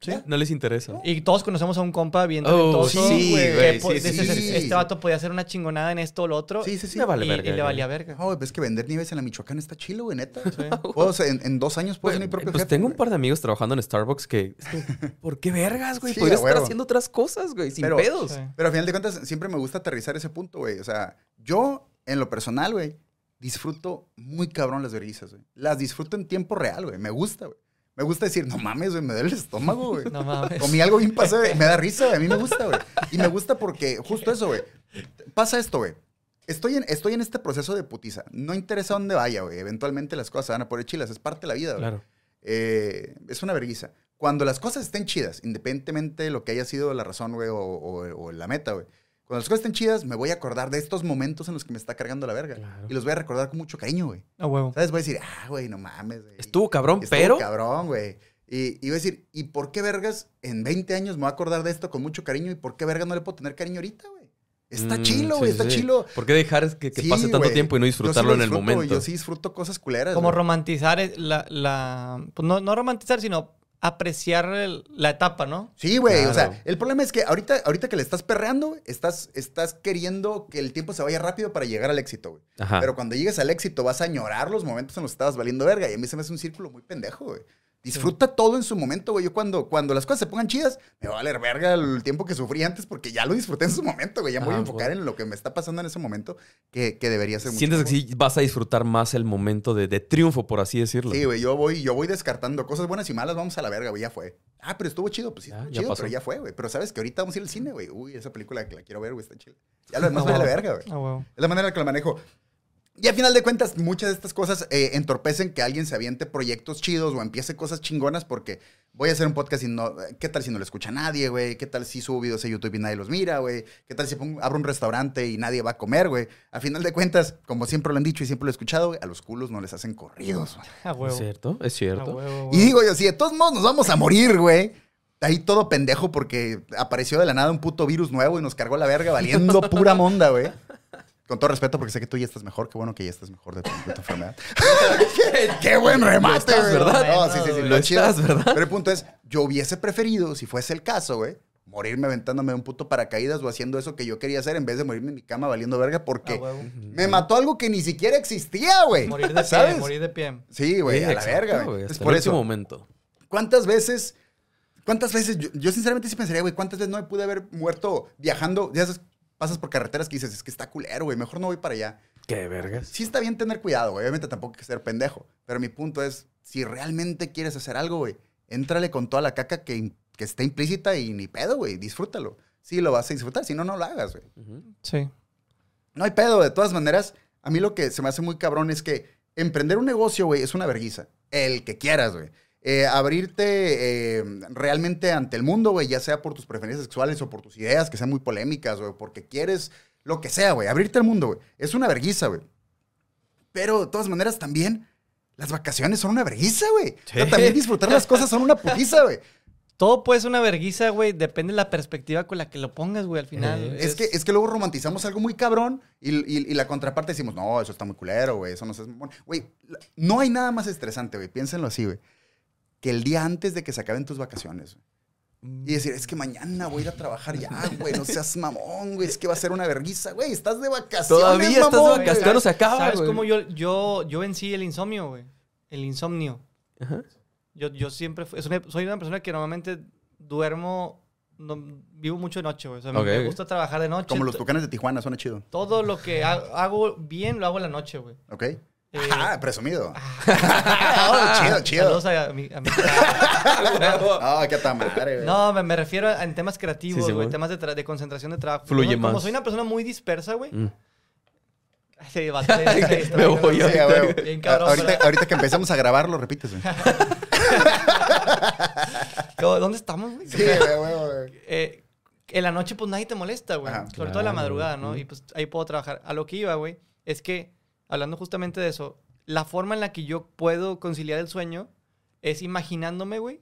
Sí. No les interesa. Y todos conocemos a un compa bien Oh, talentoso. sí, que güey, sí, sí. "Este- vato podía hacer una chingonada en esto o lo otro. Sí, sí, sí. Me vale y, verga, y le valía verga. No, güey, pues es que vender nieves en la Michoacán está chilo, güey, neta. Sí. *laughs* Puedo ser- en, en dos años mi Pues, propio pues jefe, tengo un par de amigos trabajando en Starbucks que... *laughs* ¿Por qué vergas, güey? Sí, Podría a estar haciendo otras cosas, güey, sin Pero- pedos. Sí. Pero a final de cuentas, siempre me gusta aterrizar ese punto, güey. O sea, yo, en lo personal, güey, disfruto muy cabrón las verguizas, güey. Las disfruto en tiempo real, güey. Me gusta, güey. Me gusta decir, no mames, güey, me duele el estómago, güey. No mames. Comí algo bien pasado, güey. Me da risa, güey. A mí me gusta, güey. Y me gusta porque justo eso, güey. Pasa esto, güey. Estoy en, estoy en este proceso de putiza. No interesa dónde vaya, güey. Eventualmente las cosas se van a poner chilas. Es parte de la vida, güey. Claro. Eh, es una vergüenza. Cuando las cosas estén chidas, independientemente de lo que haya sido la razón, güey, o, o- o la meta, güey. Cuando las cosas estén chidas, me voy a acordar de estos momentos en los que me está cargando la verga. Claro. Y los voy a recordar con mucho cariño, güey. A huevo. ¿Sabes? Voy a decir, ah, güey, no mames, güey. Estuvo cabrón, Estuvo pero... cabrón, güey. Y, y voy a decir, ¿y por qué vergas en 20 años me voy a acordar de esto con mucho cariño? ¿Y por qué vergas no le puedo tener cariño ahorita, güey? Está Mm, chilo, güey, sí, está sí. chilo. ¿Por qué dejar que, que Sí, pase tanto tiempo y no disfrutarlo en el momento? Yo sí disfruto cosas culeras. Como romantizar la... la pues no, no romantizar, sino apreciar el- la etapa, ¿no? Sí, güey. O sea, el problema es que ahorita, ahorita que le estás perreando, estás, estás queriendo que el tiempo se vaya rápido para llegar al éxito, güey. Ajá. Pero cuando llegues al éxito vas a añorar los momentos en los que estabas valiendo verga. Y a mí se me hace un círculo muy pendejo, güey. Disfruta todo en su momento, güey. Yo cuando, cuando las cosas se pongan chidas, me va a valer verga el tiempo que sufrí antes porque ya lo disfruté en su momento, güey. Ya me voy a Ah, enfocar en lo que me está pasando en ese momento que, que debería ser mucho Sientes que mejor. sí vas a disfrutar más el momento de, de triunfo, por así decirlo. Sí, güey, yo voy, yo voy descartando cosas buenas y malas, vamos a la verga, güey, ya fue. Ah, pero estuvo chido, pues sí, Ya, estuvo ya chido, pasó. pero ya fue, güey. Pero sabes que ahorita vamos a ir al cine, güey. Uy, esa película que la quiero ver, güey, está chida. Ya *laughs* lo demás me vale verga, güey. A huevo. Es la manera en la que lo manejo. Y a final de cuentas, muchas de estas cosas eh, entorpecen que alguien se aviente proyectos chidos o empiece cosas chingonas porque voy a hacer un podcast y no... ¿Qué tal si no lo escucha nadie, güey? ¿Qué tal si subo videos a YouTube y nadie los mira, güey? ¿Qué tal si pongo- abro un restaurante y nadie va a comer, güey? A final de cuentas, como siempre lo han dicho y siempre lo he escuchado, güey, a los culos no les hacen corridos, güey. A ¿Es cierto? ¿Es cierto? huevo, a huevo. Y digo yo, si de todos modos nos vamos a morir, güey. Ahí todo pendejo porque apareció de la nada un puto virus nuevo y nos cargó la verga valiendo pura *laughs* monda, güey. Con todo respeto, porque sé que tú ya estás mejor. Qué bueno que ya estás mejor de tu, de tu enfermedad. qué, *laughs* qué buen remate, estás. ¿verdad? No, sí, sí, sí. Lo chido. estás, ¿verdad? Pero el punto es, yo hubiese preferido, si fuese el caso, güey, morirme aventándome de un puto paracaídas o haciendo eso que yo quería hacer en vez de morirme en mi cama valiendo verga porque huevo. me mató algo que ni siquiera existía, güey. Morir de pie, morir de pie. Sí, güey, Sí, a la verga, güey. hasta por eso, momento. ¿Cuántas veces, cuántas veces, yo, yo sinceramente sí pensaría, güey, cuántas veces no me pude haber muerto viajando? Ya sabes, pasas por carreteras que dices, es que está culero, güey, mejor no voy para allá. ¿Qué vergas? Sí está bien tener cuidado, güey, obviamente tampoco hay que ser pendejo, pero mi punto es, si realmente quieres hacer algo, güey, éntrale con toda la caca que, que esté implícita y ni pedo, güey, disfrútalo. Sí lo vas a disfrutar, si no, no lo hagas, güey. Sí. No hay pedo, de todas maneras, a mí lo que se me hace muy cabrón es que emprender un negocio, güey, es una verguiza. El que quieras, güey. Eh, abrirte eh, realmente ante el mundo, güey, ya sea por tus preferencias sexuales o por tus ideas que sean muy polémicas, güey, porque quieres lo que sea, güey. Abrirte al mundo, güey. Es una verguiza, güey. Pero de todas maneras también, las vacaciones son una verguiza, güey. O sea, Sí. también disfrutar las cosas son una putiza, güey. Todo puede ser una verguiza, güey. Depende de la perspectiva con la que lo pongas, güey, al final. Eh, Es que, es que luego romantizamos algo muy cabrón y, y- y la contraparte decimos, no, eso está muy culero, güey, eso no es... mamón". Güey, no hay nada más estresante, güey, piénsenlo así, güey, que el día antes de que se acaben tus vacaciones. Y decir, es que mañana voy a ir a trabajar ya, güey, no seas mamón, güey, es que va a ser una verguiza, güey, estás de vacaciones, Todavía estás de mamón, vacaciones, güey". todavía no se acaba, ¿Sabes güey. cómo yo, yo, yo vencí el insomnio, güey? El insomnio. Ajá. Yo, yo siempre fui- soy una persona que normalmente duermo, no- vivo mucho de noche, güey. O sea, me- gusta trabajar de noche. Como los tucanes de Tijuana, suena chido, Todo lo que ha- hago bien lo hago en la noche, güey. ¿ok? Eh, Ajá, presumido. *laughs* Oh, chido, chido. Saludos a mi, a mi- *laughs* Ah, qué ta madre, güey. No, me, me refiero a en temas creativos, Sí, sí, güey. güey. temas de, de concentración de trabajo. Fluye como, Como más. soy una persona muy dispersa, güey. Mm. *laughs* Sí, va, Me voy güey. Sí, a huevo. Bien cabrón, ahorita, ahorita que empezamos a grabar, lo repites, güey. ¿Dónde estamos, güey? Sí, güey, güey, güey. eh, en la noche, pues nadie te molesta, güey. Ajá. Sobre todo en la Claro, madrugada, ¿no? Y pues ahí puedo trabajar. A lo que iba, güey, es que, hablando justamente de eso, la forma en la que yo puedo conciliar el sueño es imaginándome, güey,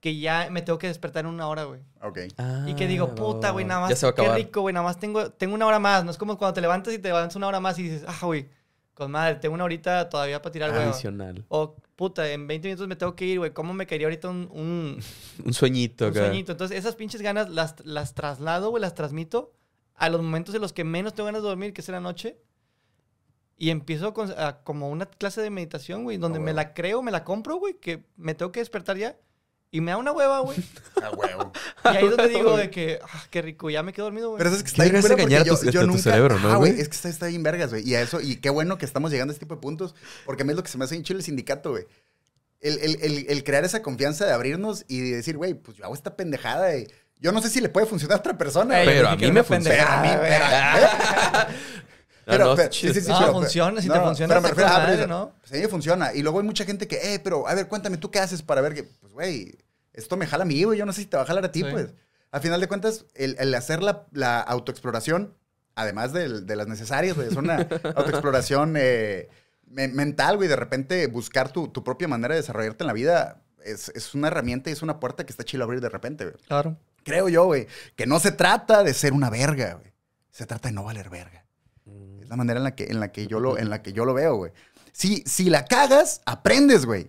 que ya me tengo que despertar en una hora, güey. Ok. Y que digo, puta, güey, nada más. Ah, Ya se va a qué acabar. rico, güey, nada más tengo, tengo una hora más. No es como cuando te levantas y te levantas una hora más y dices, ah, güey, con madre, tengo una horita todavía para tirar, güey. Adicional. O, puta, en 20 minutos me tengo que ir, güey. ¿Cómo me caería ahorita un, un, Un sueñito un acá. sueñito? Entonces, esas pinches ganas las, las traslado, güey, las transmito a los momentos en los que menos tengo ganas de dormir, que es en la noche. Y empiezo con, a- como una clase de meditación, güey, donde Ah, me la creo, me la compro, güey, que me tengo que despertar ya. Y me da una hueva, güey. *laughs* A huevo. Y ahí es donde digo de *laughs* que, ah, qué rico, ya me quedo dormido, güey. Pero es que está bien porque a yo, tu- yo a tu nunca... cerebro, ¿no, Ajá, güey? Es que está, está bien vergas, güey. Y a eso, y qué bueno que estamos llegando a este tipo de puntos, porque a mí es lo que se me hace chido el sindicato, güey. El, el- el- el crear esa confianza de abrirnos y de decir, güey, pues yo hago esta pendejada y yo no sé si le puede funcionar a otra persona. Pero yo a mí me funciona. Pero a mí, pero- Ah, *laughs* Pero, no, pero- chido. sí, sí, sí, No, pero- funciona, si te funciona, pero me refiero- ah, madre, pero- ¿no? pues a funciona. Y luego hay mucha gente que, eh, pero a ver, cuéntame, ¿tú qué haces para ver que, pues, güey, esto me jala a mí, güey, yo no sé si te va a jalar a ti, Sí. pues. Al final de cuentas, el, el hacer la, la autoexploración, además de, las necesarias, güey, es una *laughs* autoexploración eh, me- mental, güey, de repente buscar tu, tu propia manera de desarrollarte en la vida. Es, es una herramienta y es una puerta que está chido abrir de repente, güey. Claro. Creo yo, güey, que no se trata de ser una verga, güey. Se trata de no valer verga. Es la manera en la que, en la que, yo, lo, en la que yo lo veo, güey. Si, si la cagas, aprendes, güey.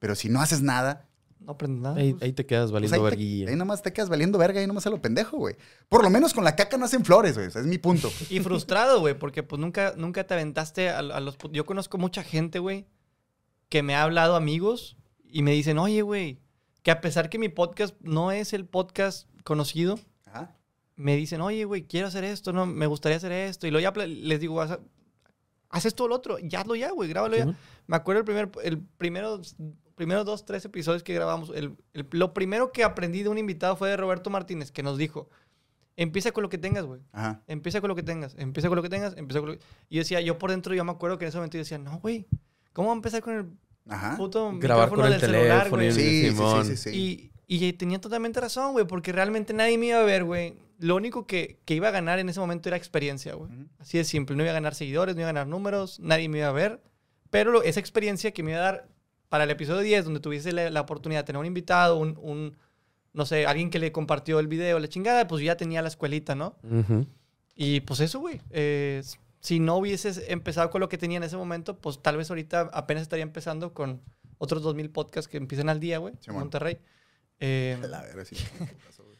Pero si no haces nada, No aprendes nada. Ahí, pues. ahí te quedas pues valiendo ahí, te- verguilla. ahí nomás te quedas valiendo verga y nomás a lo pendejo, güey. Por lo menos con la caca nacen flores, güey. Ese es mi punto. Y frustrado, güey, porque pues nunca, nunca te aventaste a, a los... Yo conozco mucha gente, güey, que me ha hablado amigos y me dicen, oye, güey, que a pesar que mi podcast no es el podcast conocido. Me dicen, oye, güey, quiero hacer esto, no, me gustaría hacer esto. Y luego ya les digo, haz, esto lo otro, ya hazlo ya, güey, grábalo ya. Simón. Me acuerdo el primer, el primero, primero dos, tres episodios que grabamos. El, el- lo primero que aprendí de un invitado fue de Roberto Martínez, que nos dijo, empieza con lo que tengas, güey. Ajá. Empieza con lo que tengas, empieza con lo que tengas, empieza con lo que... Y yo decía, yo por dentro, yo me acuerdo que en ese momento yo decía, no, güey, ¿cómo voy a empezar con el Ajá. puto Grabar con el del celular, teléfono güey? y- Sí, sí, sí, sí, sí. Y, y tenía totalmente razón, güey, porque realmente nadie me iba a ver, güey. Lo único que, que iba a ganar en ese momento era experiencia, güey. Así de simple. No iba a ganar seguidores, no iba a ganar números, nadie me iba a ver. Pero lo- esa experiencia que me iba a dar para el episodio 10, donde tuviese la, la oportunidad de tener un invitado, un, un, no sé, alguien que le compartió el video, la chingada, pues yo ya tenía la escuelita, ¿no? Y pues eso, güey. eh, si no hubieses empezado con lo que tenía en ese momento, pues tal vez ahorita apenas estaría empezando con otros 2000 podcasts que empiezan al día, güey, en. Monterrey. Eh, La verga, sí.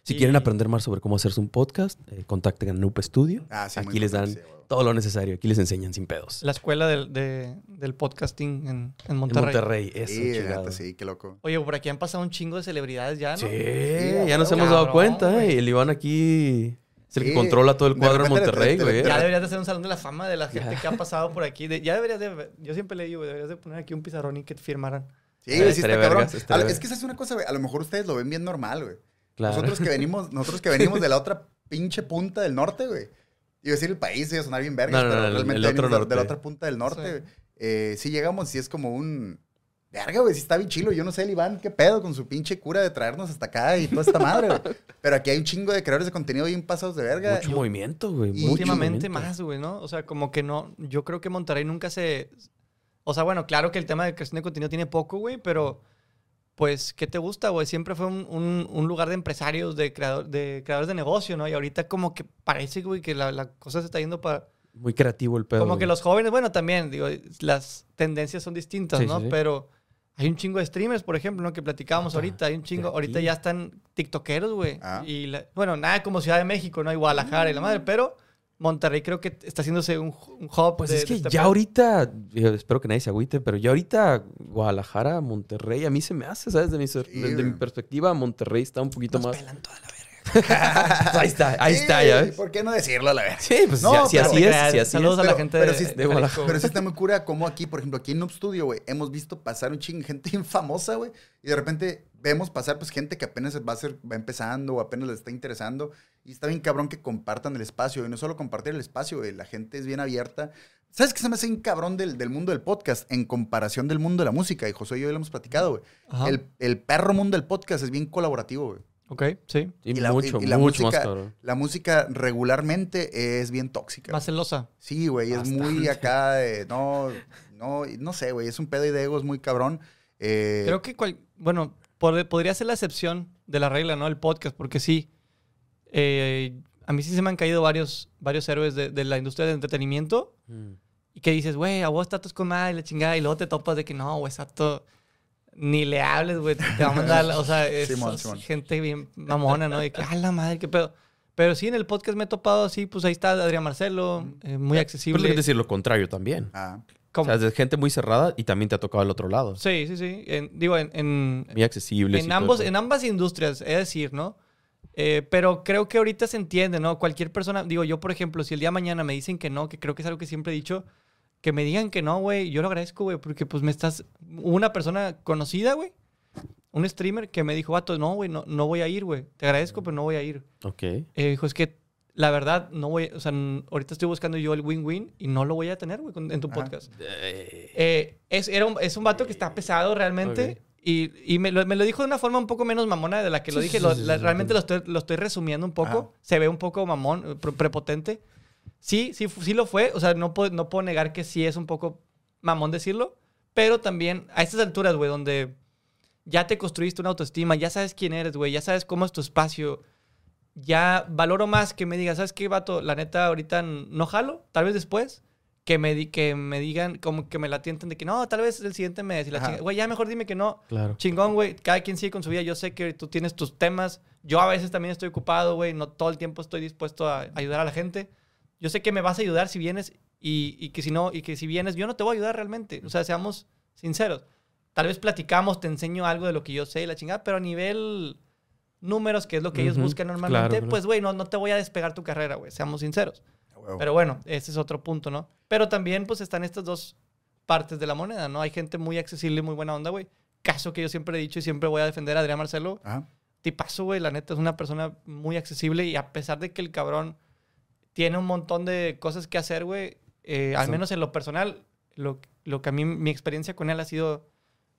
Si quieren aprender más sobre cómo hacerse un podcast, eh, contacten a Noob Studio. Ah, sí, Aquí les dan todo lo necesario. Aquí les enseñan sin pedos. la escuela del, de- del podcasting en, en En Monterrey. Monterrey, eso, Sí, chingado. sí, qué loco. Oye, por aquí han pasado un chingo de celebridades ya, ¿no? Sí, Sí, ya nos hemos dado cuenta. eh, El Iván aquí es el que controla todo el cuadro en Monterrey, güey. Ya deberías de hacer un salón de la fama de la gente Ya. que ha pasado por aquí. De- ya deberías de... Yo siempre le digo, deberías de poner aquí un pizarrón y que te firmaran. Sí, sí, está cabrón. vergas, estaría A- Es que esa es una cosa, güey. A lo mejor ustedes lo ven bien normal, güey. Claro. Nosotros que venimos, *laughs* nosotros que venimos de la otra pinche punta del norte, güey. Iba a decir el país, iba a sonar bien vergas, No, no, pero no, realmente el otro venimos de- norte. de la otra punta del norte. Sí. güey. Eh, sí llegamos y es como un... Verga, güey, sí está bien chilo. Yo no sé el Iván qué pedo con su pinche cura de traernos hasta acá y toda esta madre, güey. *laughs* Pero aquí hay un chingo de creadores de contenido bien pasados de verga. Mucho movimiento, güey. Últimamente movimiento. más, güey, ¿no? O sea, como que no... Yo creo que Monterrey nunca se... O sea, bueno, claro que el tema de creación de contenido tiene poco, güey, pero... Pues, ¿qué te gusta, güey? Siempre fue un, un- un lugar de empresarios, de, creador, de creadores de negocio, ¿no? Y ahorita como que parece, güey, que la, la cosa se está yendo para... Muy creativo el pedo. Como que güey. los jóvenes, bueno, también, digo, las tendencias son distintas, Sí, ¿no? sí, sí. Pero hay un chingo de streamers, por ejemplo, ¿no? Que platicábamos Ah, ahorita. Hay un chingo, ahorita ya están tiktokeros, güey. Ah. Y, la- bueno, nada como Ciudad de México, ¿no? Y Guadalajara y la madre, pero Monterrey creo que está haciéndose un, un hub Pues de- es de que este ya ahorita, yo espero que nadie se agüite, pero ya ahorita Guadalajara, Monterrey, a mí se me hace, ¿sabes? De mi, perspectiva, Monterrey está un poquito Nos más. pelan toda la verga. *laughs* ahí está, ahí Sí, está, ya ves. ¿Por qué no decirlo a la vez? Sí, pues No, ya- si así es, creas, si así Saludos es. a la gente pero de, sí- de de Guadalajara. Pero sí está muy cura como aquí, por ejemplo, aquí en Noob Studio, güey, hemos visto pasar un ching gente *laughs* bien famosa, güey, y de repente vemos pasar pues gente que apenas va a ser, va empezando o apenas le está interesando, y está bien cabrón que compartan el espacio, y no solo compartir el espacio, güey, la gente es bien abierta. ¿Sabes qué se me hace bien cabrón del, del mundo del podcast en comparación del mundo de la música? Y José y yo ya lo hemos platicado, güey. El, el perro mundo del podcast es bien colaborativo, güey. Ok, sí. Sí, y la- mucho, y- y la mucho música- más cabrón. La música regularmente es bien tóxica. Más celosa. Sí, güey, es muy acá de, no, no, no sé, güey, es un pedo de egos muy cabrón. Eh, Creo que, cual- bueno, pod- podría ser la excepción de la regla, ¿no? El podcast, porque sí, eh, a mí sí se me han caído varios, varios héroes de, de la industria del entretenimiento Mm. y que dices, güey, a vos está con madre y la chingada, y luego te topas de que no, güey, exacto. Ni le hables, güey, te va a mandar, *laughs* o sea, es, Simón, Simón. gente bien mamona, ¿no? De que, a la madre, qué pedo. Pero sí, en el podcast me he topado así, pues ahí está Adrián Marcelo, eh, muy Pero accesible. es decir lo contrario también. Ah, O sea, es gente muy cerrada y también te ha tocado el otro lado. Sí, sí, sí. En- digo, en, en, Muy accesibles. y en, ambos, en ambas industrias, es decir, ¿no? Eh, pero creo que ahorita se entiende, ¿no? Cualquier persona, digo, yo, por ejemplo, si el día de mañana me dicen que no, que creo que es algo que siempre he dicho, que me digan que no, güey, yo lo agradezco, güey, porque pues me estás. Una persona conocida, güey, un streamer que me dijo, vato, no, güey, no, no voy a ir, güey, te agradezco, pero no voy a ir. Ok. Eh, dijo, es que la verdad, no voy, o sea, ahorita estoy buscando yo el win-win y no lo voy a tener, güey, en tu Ajá. podcast. Eh, Eh, es, era un, es un vato que está pesado realmente. Ok. Y, y me, lo, me lo dijo de una forma un poco menos mamona de la que lo dije. Lo- la- realmente lo estoy, lo estoy resumiendo un poco. Ajá. Se ve un poco mamón, pre- prepotente. Sí, sí, sí lo fue. O sea, no puedo, no puedo negar que sí es un poco mamón decirlo. Pero también a estas alturas, güey, donde ya te construiste una autoestima, ya sabes quién eres, güey, ya sabes cómo es tu espacio. Ya valoro más que me digas, ¿sabes qué, vato? La neta, ahorita no jalo, tal vez después. Que me, di- que me digan, como que me la tienten de que no, tal vez el siguiente mes. Y la Ajá. chinga- Güey, ya mejor dime que no. claro. Chingón, güey. Cada quien sigue con su vida. Yo sé que tú tienes tus temas. Yo a veces también estoy ocupado, güey. No todo el tiempo estoy dispuesto a ayudar a la gente. Yo sé que me vas a ayudar si vienes y, y que si no, y que si vienes, yo no te voy a ayudar realmente. O sea, seamos sinceros. Tal vez platicamos, te enseño algo de lo que yo sé y la chingada, pero a nivel números, que es lo que ellos buscan normalmente, claro. pues, güey, no, no te voy a despegar tu carrera, güey. Seamos sinceros. Pero bueno, ese es otro punto, ¿no? Pero también, pues, están estas dos partes de la moneda, ¿no? Hay gente muy accesible y muy buena onda, güey. Caso que yo siempre he dicho y siempre voy a defender a Adrián Marcelo. Ajá. Tipazo, güey. La neta es una persona muy accesible y a pesar de que el cabrón tiene un montón de cosas que hacer, güey, eh, al menos en lo personal, lo, lo que a mí, mi experiencia con él ha sido,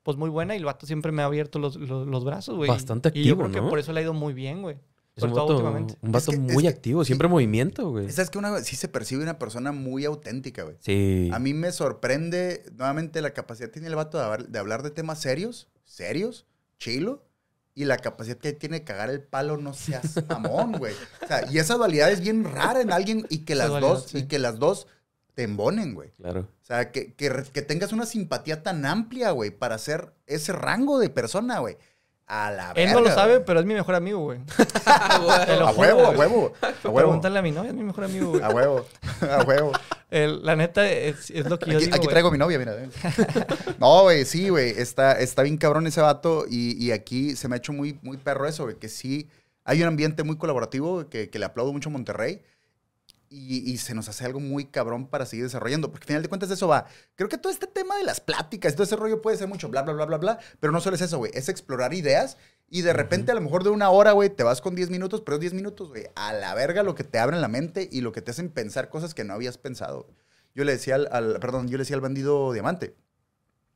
pues, muy buena y el vato siempre me ha abierto los, los, los brazos, güey. Bastante Y yo activo, creo que por eso le ha ido muy bien, güey. Sobre un todo vato, últimamente. un vato Es que- es muy que- activo, siempre en movimiento, güey. Esa es que una, sí se percibe una persona muy auténtica, güey. Sí. A mí me sorprende nuevamente la capacidad que tiene el vato de hablar, de hablar de temas serios, serios, chilo, y la capacidad que tiene de cagar el palo, no seas *laughs* mamón, güey. O sea, y esa dualidad es bien rara en alguien y que Esa las dualidad, dos, sí. y que las dos te embonen, güey. Claro. O sea, que, que, que tengas una simpatía tan amplia, güey, para ser ese rango de persona, güey. A la Él no lo verga, sabe, pero es mi mejor amigo, güey. *laughs* A huevo, a huevo, a huevo. Pregúntale a mi novia, es mi mejor amigo, güey. A huevo, a huevo. *laughs* El- la neta es, es lo que yo Aquí, digo, aquí güey. traigo a mi novia, mira. *laughs* No, güey, sí, güey. Está, está bien cabrón ese vato. Y, y aquí se me ha hecho muy, muy perro eso, güey. Que sí, hay un ambiente muy colaborativo que, que le aplaudo mucho a Monterrey. Y, y se nos hace algo muy cabrón para seguir desarrollando. Porque al final de cuentas eso va. Creo que todo este tema de las pláticas, todo ese rollo puede ser mucho bla, bla, bla, bla, bla. Pero no solo es eso, güey. Es explorar ideas. Y de repente, a lo mejor de una hora, güey, te vas con 10 minutos, pero es 10 minutos, güey. A la verga lo que te abren la mente y lo que te hacen pensar cosas que no habías pensado. Yo le decía al, al- perdón, yo le decía al bandido diamante.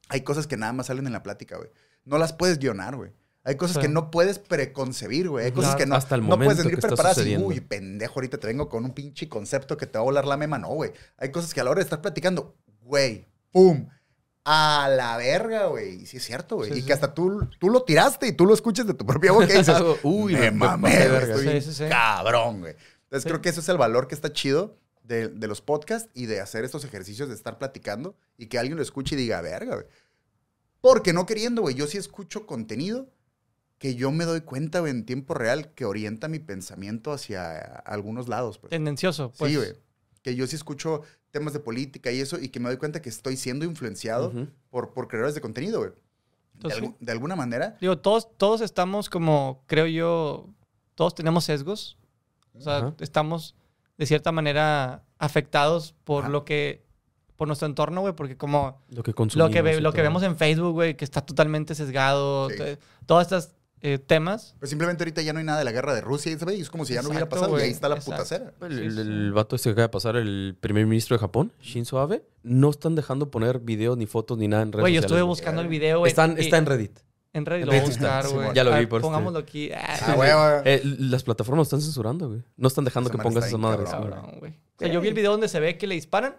Hay cosas que nada más salen en la plática, güey. No las puedes guionar, güey. Hay cosas Sí. que no puedes preconcebir, güey. Hay cosas que no, Hasta el no puedes venir preparadas y, uy, pendejo, ahorita te vengo con un pinche concepto que te va a volar la mema. No, güey. Hay cosas que a la hora de estar platicando, güey, pum, a la verga, güey. Y sí es cierto, güey. Sí, y sí. que hasta tú, tú lo tiraste y tú lo escuchas de tu propia boca y dices, *laughs* Uy, me mamé, güey, cabrón, güey. Entonces creo que eso es el valor que está chido de, de los podcasts y de hacer estos ejercicios de estar platicando y que alguien lo escuche y diga, verga, güey. Porque no queriendo, güey, yo sí escucho contenido que yo me doy cuenta, güey, en tiempo real que orienta mi pensamiento hacia algunos lados, pues. Tendencioso, pues. Sí, güey. Que yo sí escucho temas de política y eso y que me doy cuenta que estoy siendo influenciado Ujú. por, por creadores de contenido, güey. De, Entonces, algu- de alguna manera. Digo, todos, todos estamos como, creo yo, todos tenemos sesgos. O sea, Ajá. estamos de cierta manera afectados por Ajá. lo que, por nuestro entorno, güey, porque como Lo que consumimos. lo que, ve- lo que vemos en Facebook, güey, que está totalmente sesgado, Sí. todos estos eh, temas. Pues simplemente ahorita ya no hay nada de la guerra de Rusia y ¿sabes? Y es como si ya no hubiera Exacto, pasado y güey, ahí está la exacto. putacera. El, el- el vato este que acaba de pasar, el primer ministro de Japón, Shinzo Abe, no están dejando poner videos, ni fotos, ni nada en redes Güey, yo sociales, estuve güey. buscando el video, güey. Están, y- está en Reddit. en Reddit. Lo voy a Reddit buscar, sí, güey. ya lo A vi ver, por este. Pongámoslo aquí. Ah, Ah. Eh, las plataformas están censurando, güey. No están dejando Esa que madre pongas está esas bien. Cabrón, güey. O sea, yo vi el video donde se ve que le disparan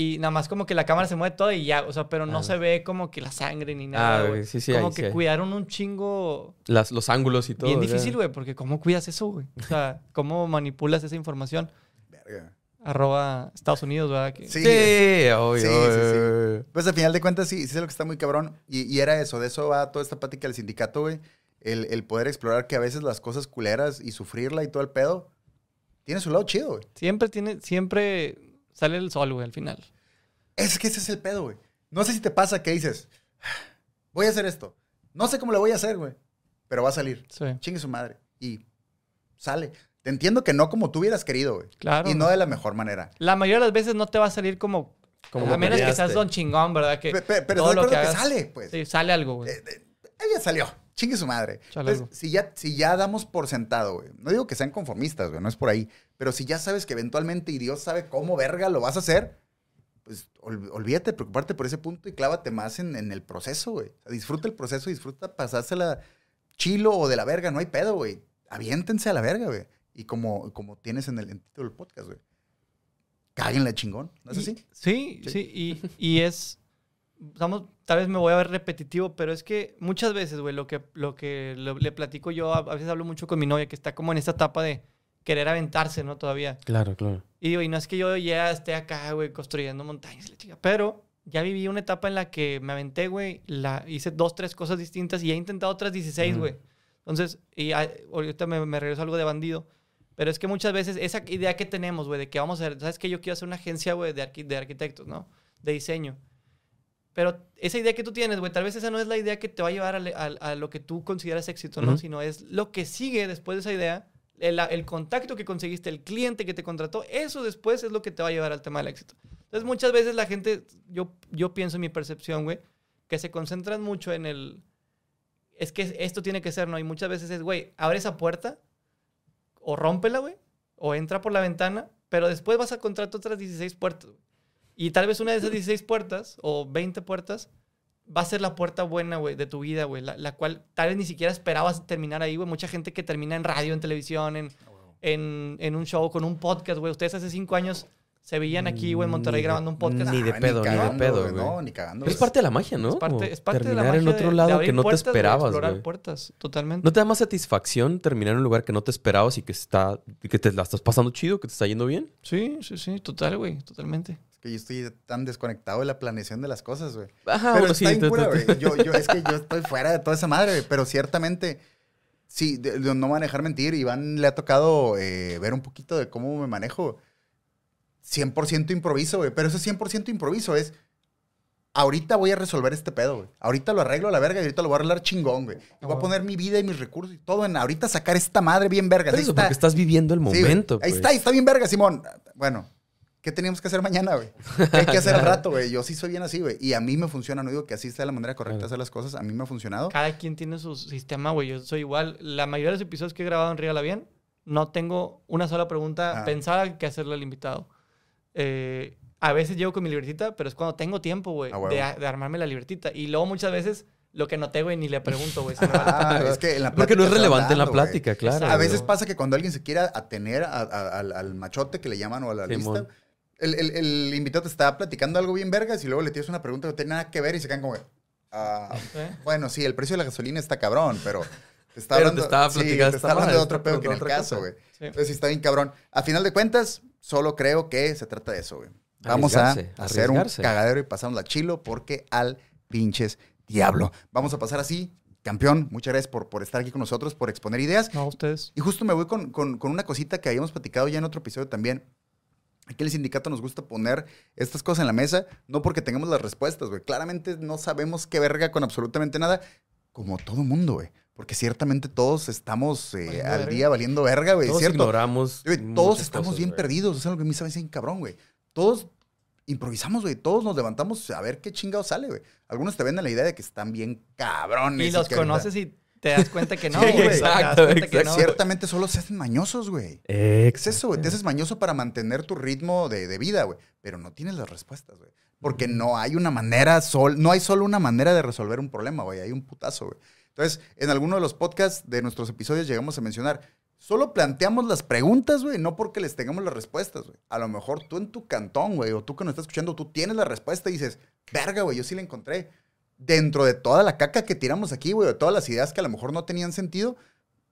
y nada más como que la cámara se mueve toda y ya, o sea, pero no Ah. se ve como que la sangre ni nada, Ah, güey. sí, sí, como ahí que sí cuidaron un chingo Las, los ángulos y todo. bien difícil, güey, porque ¿cómo cuidas eso, güey? O sea, *laughs* ¿cómo manipulas esa información? Verga. arroba Estados Unidos, ¿verdad? Que- Sí. Sí, obvio. Sí, sí, sí. Pues al final de cuentas, sí, sí es lo que está muy cabrón. Y, y era eso, de eso va toda esta plática del sindicato, güey. El, el poder explorar que a veces las cosas culeras y sufrirla y todo el pedo, tiene su lado chido, güey. Siempre tiene, siempre sale el sol, güey, al final. Es que ese es el pedo, güey. No sé si te pasa que dices, voy a hacer esto. No sé cómo lo voy a hacer, güey. Pero va a salir. Sí, Chingue su madre. Y sale. Te entiendo que no como tú hubieras querido, güey. claro. Y no de la mejor manera. La mayoría de las veces no te va a salir como... Como a menos que seas don chingón, ¿verdad? Que Pe- pe- pero todo lo que hagas- sale, pues. Sí, sale algo, güey. Eh, eh, ya salió. Chingue su madre. Entonces, si ya, si ya damos por sentado, güey. No digo que sean conformistas, güey. No es por ahí. Pero si ya sabes que eventualmente y Dios sabe cómo verga lo vas a hacer, pues ol- olvídate de preocuparte por ese punto y clávate más en, en el proceso, güey. O sea, disfruta el proceso, disfruta pasársela chilo o de la verga. No hay pedo, güey. Aviéntense a la verga, güey. Y como, como tienes en el, en el título del podcast, güey. Cáguenla chingón. ¿No es así? Sí, Sí. sí, y, y es, vamos, tal vez me voy a ver repetitivo, pero es que muchas veces, güey, lo que, lo que lo- le platico yo, a, a veces hablo mucho con mi novia, que está como en esta etapa de querer aventarse, ¿no? Todavía. Claro, claro. Y digo, y no es que yo ya esté acá, güey, construyendo montañas, la chica, pero ya viví una etapa en la que me aventé, güey, la, hice dos, tres cosas distintas y he intentado otras 16, Ujú. güey. Entonces, y ah, ahorita me, me regreso a algo de bandido. Pero es que muchas veces esa idea que tenemos, güey, de que vamos a hacer, ¿sabes que Yo quiero hacer una agencia, güey, de, arqui- de arquitectos, ¿no? De diseño. Pero esa idea que tú tienes, güey, tal vez esa no es la idea que te va a llevar a, le- a- a lo que tú consideras éxito, ¿no? Sino es lo que sigue después de esa idea, el, el contacto que conseguiste, el cliente que te contrató, eso después es lo que te va a llevar al tema del éxito. Entonces, muchas veces la gente, yo, yo pienso en mi percepción, güey, que se concentran mucho en el... Es que esto tiene que ser, ¿no? Y muchas veces es, güey, abre esa puerta o rómpela, güey, o entra por la ventana, pero después vas a contratar otras 16 puertas. güey. Y tal vez una de esas 16 puertas o 20 puertas va a ser la puerta buena, güey, de tu vida, güey, la, la cual tal vez ni siquiera esperabas terminar ahí, güey. Mucha gente que termina en radio, en televisión, en, en, en un show, con un podcast, güey. Ustedes hace cinco años se veían aquí, güey, en Monterrey Ni de- grabando un podcast. Ni de Ah, pedo, ni de cagando, pedo, güey, güey. No, ni cagando. Es güey. parte de la magia, ¿no? Es parte, es parte de la terminar magia en otro de- de lado abrir que no te puertas, güey, esperabas, explorar güey. puertas, totalmente. ¿No te da más satisfacción terminar en un lugar que no te esperabas y que está que te la estás pasando chido, que te está yendo bien? Sí, sí, sí, total, güey, totalmente. Es que yo estoy tan desconectado de la planeación de las cosas, güey. Ajá, pero bueno, está sí. güey. Yo, yo, es que yo estoy fuera de toda esa madre, güey. Pero ciertamente, sí, de- de no van a dejar mentir. Iván le ha tocado eh, ver un poquito de cómo me manejo. 100% improviso, güey. Pero eso es 100% improviso. Es, ahorita voy a resolver este pedo, güey. Ahorita lo arreglo a la verga y ahorita lo voy a arreglar chingón, güey. Y voy a poner mi vida y mis recursos y todo en ahorita sacar esta madre bien verga. Pero eso, porque estás viviendo el Sí, güey. momento. Ahí pues. está, ahí está bien verga, Simón. Bueno, ¿qué teníamos que hacer mañana, güey? ¿Qué hay que *laughs* hacer al rato, güey? Yo sí soy bien así, güey. Y a mí me funciona, no digo que así sea la manera correcta de hacer las cosas. A mí me ha funcionado. Cada quien tiene su sistema, güey. Yo soy igual. La mayoría de los episodios que he grabado en Rígala Bien, no tengo una sola pregunta Ah. pensada que hacerle al invitado. Eh, a veces llego con mi libretita, pero es cuando tengo tiempo, güey, Ah, de, de armarme la libretita. Y luego muchas veces lo que noté, güey, ni le pregunto, güey. *laughs* Ah, es que en la Porque no es relevante en la hablando, plática, claro. A veces pasa que cuando alguien se quiera atener a- a- al, al machote que le llaman o a la Simón. lista, el, el- el invitado te está platicando algo bien vergas y luego le tienes una pregunta que no tiene nada que ver y se quedan como, ah, ¿Eh? bueno, sí, el precio de la gasolina está cabrón, pero te está Pero te hablando, estaba sí, platicando te esta está hablando de otro pedo que en el caso, güey. Sí. Entonces sí está bien cabrón. A final de cuentas, solo creo que se trata de eso, güey. Vamos a hacer un cagadero y pasamos la chilo porque al pinches diablo. Vamos a pasar así. Campeón, muchas gracias por, por estar aquí con nosotros, por exponer ideas. No, ustedes. Y justo me voy con, con- con una cosita que habíamos platicado ya en otro episodio también. Aquí en el sindicato nos gusta poner estas cosas en la mesa, no porque tengamos las respuestas, güey. Claramente no sabemos qué verga con absolutamente nada, como todo mundo, güey. Porque ciertamente todos estamos eh, al verga. día valiendo verga, güey. Todos ¿Cierto? ignoramos. Güey, todos estamos cosas, bien perdidos. Eso es lo que a mí se me hace bien cabrón, güey. Todos improvisamos, güey. Todos nos levantamos a ver qué chingado sale, güey. Algunos te venden la idea de que están bien cabrones. Y los conoces y te das cuenta que *laughs* no, Sí, güey. exacto, Te das cuenta que exacto. no, Ciertamente solo se hacen mañosos, güey. Es Exacto. eso, güey. Te haces mañoso para mantener tu ritmo de, de vida, güey. Pero no tienes las respuestas, güey. Porque no hay una manera, sol, no hay solo una manera de resolver un problema, güey. Hay un putazo, güey. Entonces, en alguno de los podcasts de nuestros episodios llegamos a mencionar, solo planteamos las preguntas, güey, no porque les tengamos las respuestas, güey. A lo mejor tú en tu cantón, güey, o tú que nos estás escuchando, tú tienes la respuesta y dices, verga, güey, yo sí la encontré. Dentro de toda la caca que tiramos aquí, güey, de todas las ideas que a lo mejor no tenían sentido,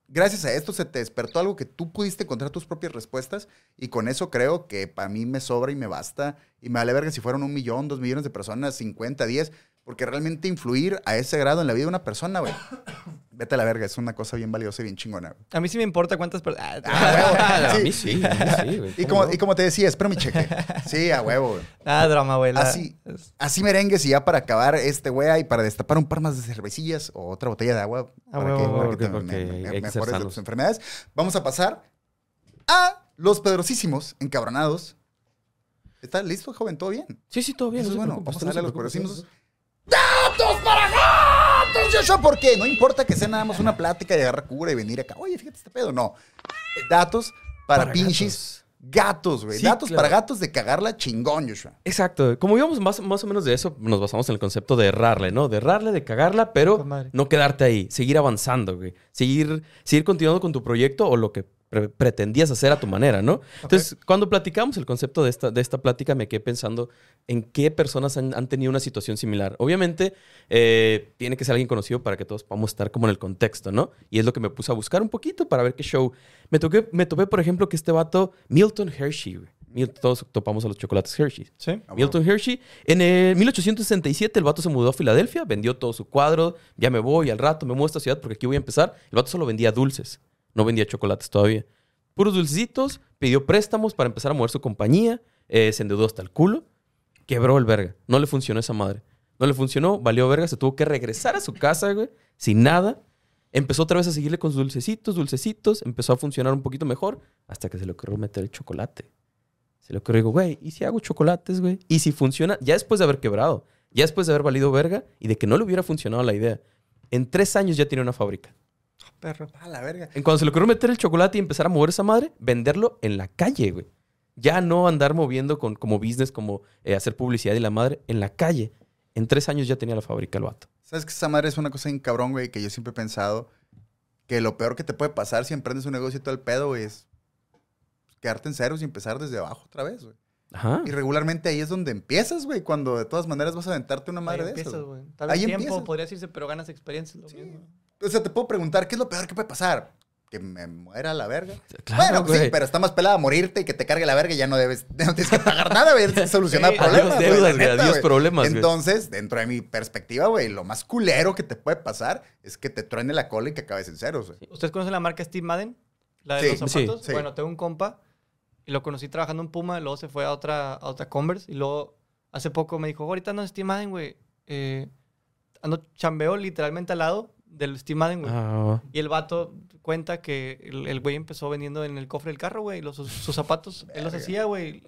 gracias a esto se te despertó algo que tú pudiste encontrar tus propias respuestas y con eso creo que para mí me sobra y me basta y me vale verga si fueron un millón, dos millones de personas, 50, 10, porque realmente influir a ese grado en la vida de una persona, güey, vete a la verga, es una cosa bien valiosa y bien chingona. güey. A mí sí me importa cuántas personas. Ah, *laughs* A Sí. mí sí, a mí sí, güey. Y ¿Cómo como, no? y como te decía, espero mi cheque. Sí, a huevo, güey. *laughs* Ah, drama, güey. la- Así, así merengues y ya para acabar este güey y para destapar un par más de cervecillas o otra botella de agua para huevo, que, para te me- me- mejores de tus enfermedades. Vamos a pasar a los pedrosísimos encabronados. ¿Está listo, joven? ¿Todo bien? Sí, sí, todo bien. Eso no es bueno. Vamos a darle a los pedrosísimos. ¡Datos para gatos, Joshua! ¿Por qué? No importa que sea nada más una plática y agarrar cura y venir acá. Oye, fíjate este pedo. No. Datos para, Para pinches gatos, güey. Sí, datos claro. para gatos de cagarla chingón, Joshua. Exacto. Como íbamos más, más o menos de eso, nos basamos en el concepto de errarle, ¿no? De errarle, de cagarla, pero no quedarte ahí. Seguir avanzando, güey. Seguir, seguir continuando con tu proyecto o lo que pre- pretendías hacer a tu manera, ¿no? Entonces, cuando platicamos el concepto de esta, de esta plática, me quedé pensando en qué personas han, han tenido una situación similar. Obviamente, eh, tiene que ser alguien conocido para que todos podamos estar como en el contexto, ¿no? Y es lo que me puse a buscar un poquito para ver qué show. Me, toqué, me topé, por ejemplo, que este vato, Milton Hershey, Todos topamos a los chocolates Hershey. Sí. Ah, Milton Hershey. En el 1867 el vato se mudó a Filadelfia, vendió todo su cuadro, ya me voy al rato, me muevo a esta ciudad porque aquí voy a empezar. El vato solo vendía dulces, no vendía chocolates todavía. Puros dulcecitos, pidió préstamos para empezar a mover su compañía, eh, se endeudó hasta el culo, quebró el verga, no le funcionó esa madre. No le funcionó, valió verga, se tuvo que regresar a su casa, güey, sin nada. Empezó otra vez a seguirle con sus dulcecitos, dulcecitos, empezó a funcionar un poquito mejor hasta que se le ocurrió meter el chocolate. Se le ocurrió, digo, güey, ¿y si hago chocolates, güey? ¿Y si funciona? Ya después de haber quebrado, ya después de haber valido verga y de que no le hubiera funcionado la idea. En tres años ya tiene una fábrica. Perro. A la verga. En cuando se le ocurrió meter el chocolate y empezar a mover esa madre, venderlo en la calle, güey. Ya no andar moviendo con, como business, como eh, hacer publicidad y la madre, en la calle. En tres años ya tenía la fábrica el vato. ¿Sabes que esa madre es una cosa bien cabrón, güey? Que yo siempre he pensado que lo peor que te puede pasar si emprendes un negocio y todo el pedo, güey, es quedarte en ceros y empezar desde abajo otra vez, güey. Ajá. Y regularmente ahí es donde empiezas, güey, cuando de todas maneras vas a aventarte una madre Ahí de empiezas, esas. güey. Tal vez Ahí tiempo empiezas. podrías irse, pero ganas experiencia. lo Sí. mismo. O sea, te puedo preguntar, ¿qué es lo peor que puede pasar? Que me muera la verga. *laughs* Claro, bueno, sí, güey. pero está más pelada morirte y que te cargue la verga y ya no debes, *laughs* no tienes que pagar nada, güey. Tienes que solucionar *laughs* Sí, problemas. Adiós deudas, güey, neta, adiós güey. problemas, güey. Entonces, dentro de mi perspectiva, güey, lo más culero que te puede pasar es que te truene la cola y que acabes en ceros, güey. ¿Ustedes conocen la marca Steve Madden? La de Sí, los sí, zapatos. sí. Bueno, tengo un compa y lo conocí trabajando en Puma, luego se fue a otra, a otra Converse y luego hace poco me dijo, ahorita ando en Steve Madden, güey. Eh, ando chambeo literalmente al lado del Steve Madden, güey. Ah, Y el vato cuenta que el el güey empezó vendiendo en el cofre del carro, güey, los, sus, sus zapatos. Él los hacía, güey.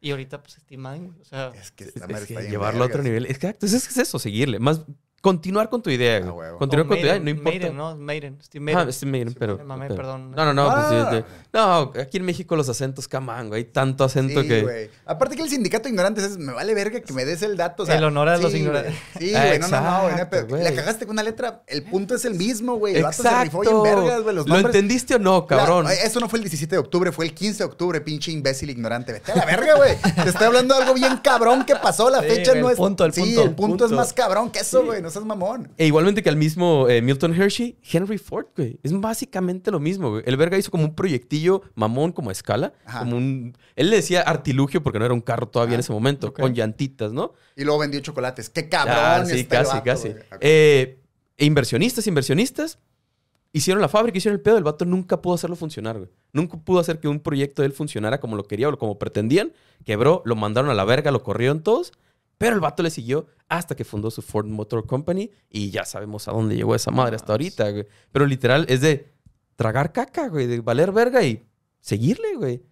Y ahorita, pues, Steve Madden, güey. O sea, Es que es que llevarlo a otro nivel. Exacto, es, es eso, seguirle. Más continuar con tu idea, Ah, güey. Continuar con tu idea, no importa. Maiden, ¿no? Maiden, Steve Ah, Maiden. sí, Maiden, Sí, pero, me mamé, pero- perdón. No, no, no. pues sí, Ah. de- no, aquí en México los acentos, camán, güey. Hay tanto acento Sí, que. güey. Aparte que el sindicato de ignorantes es, me vale verga que me des el dato. o sea, El honor a los sí, ignorantes. güey. Sí, Ah, güey, no, no, no, güey. pero güey. La cagaste con una letra, el punto es el mismo, güey. El vato se bien vergas, güey. Los ¿Lo entendiste o no, cabrón? La- eso no fue el 17 de octubre, fue el 15 de octubre, pinche imbécil ignorante. Vete a la verga, güey. Te estoy hablando de algo bien cabrón que pasó. La Sí, fecha no el es. punto, el sí, punto. el punto, es más cabrón que eso, güey. Seas mamón. E igualmente que al mismo eh, Milton Hershey, Henry Ford, güey. Es básicamente lo mismo, güey. El verga hizo como un proyectillo mamón como a escala. Ajá. Como un... Él le decía artilugio porque no era un carro todavía en ese momento. Con llantitas, ¿no? Y luego vendió chocolates. Qué cabrón. Ah, sí, está el casi, vato, casi. güey. Eh, e inversionistas, inversionistas. Hicieron la fábrica, hicieron el pedo. El vato nunca pudo hacerlo funcionar, güey. Nunca pudo hacer que un proyecto de él funcionara como lo quería o como pretendían. Quebró, lo mandaron a la verga, lo corrieron todos. Pero el vato le siguió hasta que fundó su Ford Motor Company. Y ya sabemos a dónde llegó esa madre hasta ahorita, güey. Pero literal es de tragar caca, güey. De valer verga y seguirle, güey.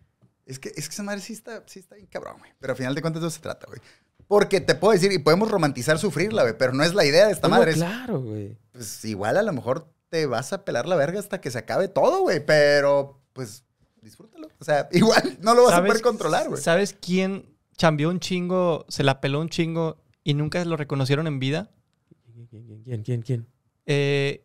Es que, es que esa madre sí está, sí está bien cabrón, güey. Pero al final de cuentas de eso se trata, güey. Porque te puedo decir, y podemos romantizar sufrirla, güey, pero no es la idea de esta No, madre. claro, güey. pues igual a lo mejor te vas a pelar la verga hasta que se acabe todo, güey. Pero, pues, disfrútalo. O sea, *laughs* igual no lo vas a poder controlar, güey. ¿Sabes quién chambeó un chingo, se la peló un chingo y nunca lo reconocieron en vida? ¿Quién, quién, quién, quién, quién? Eh,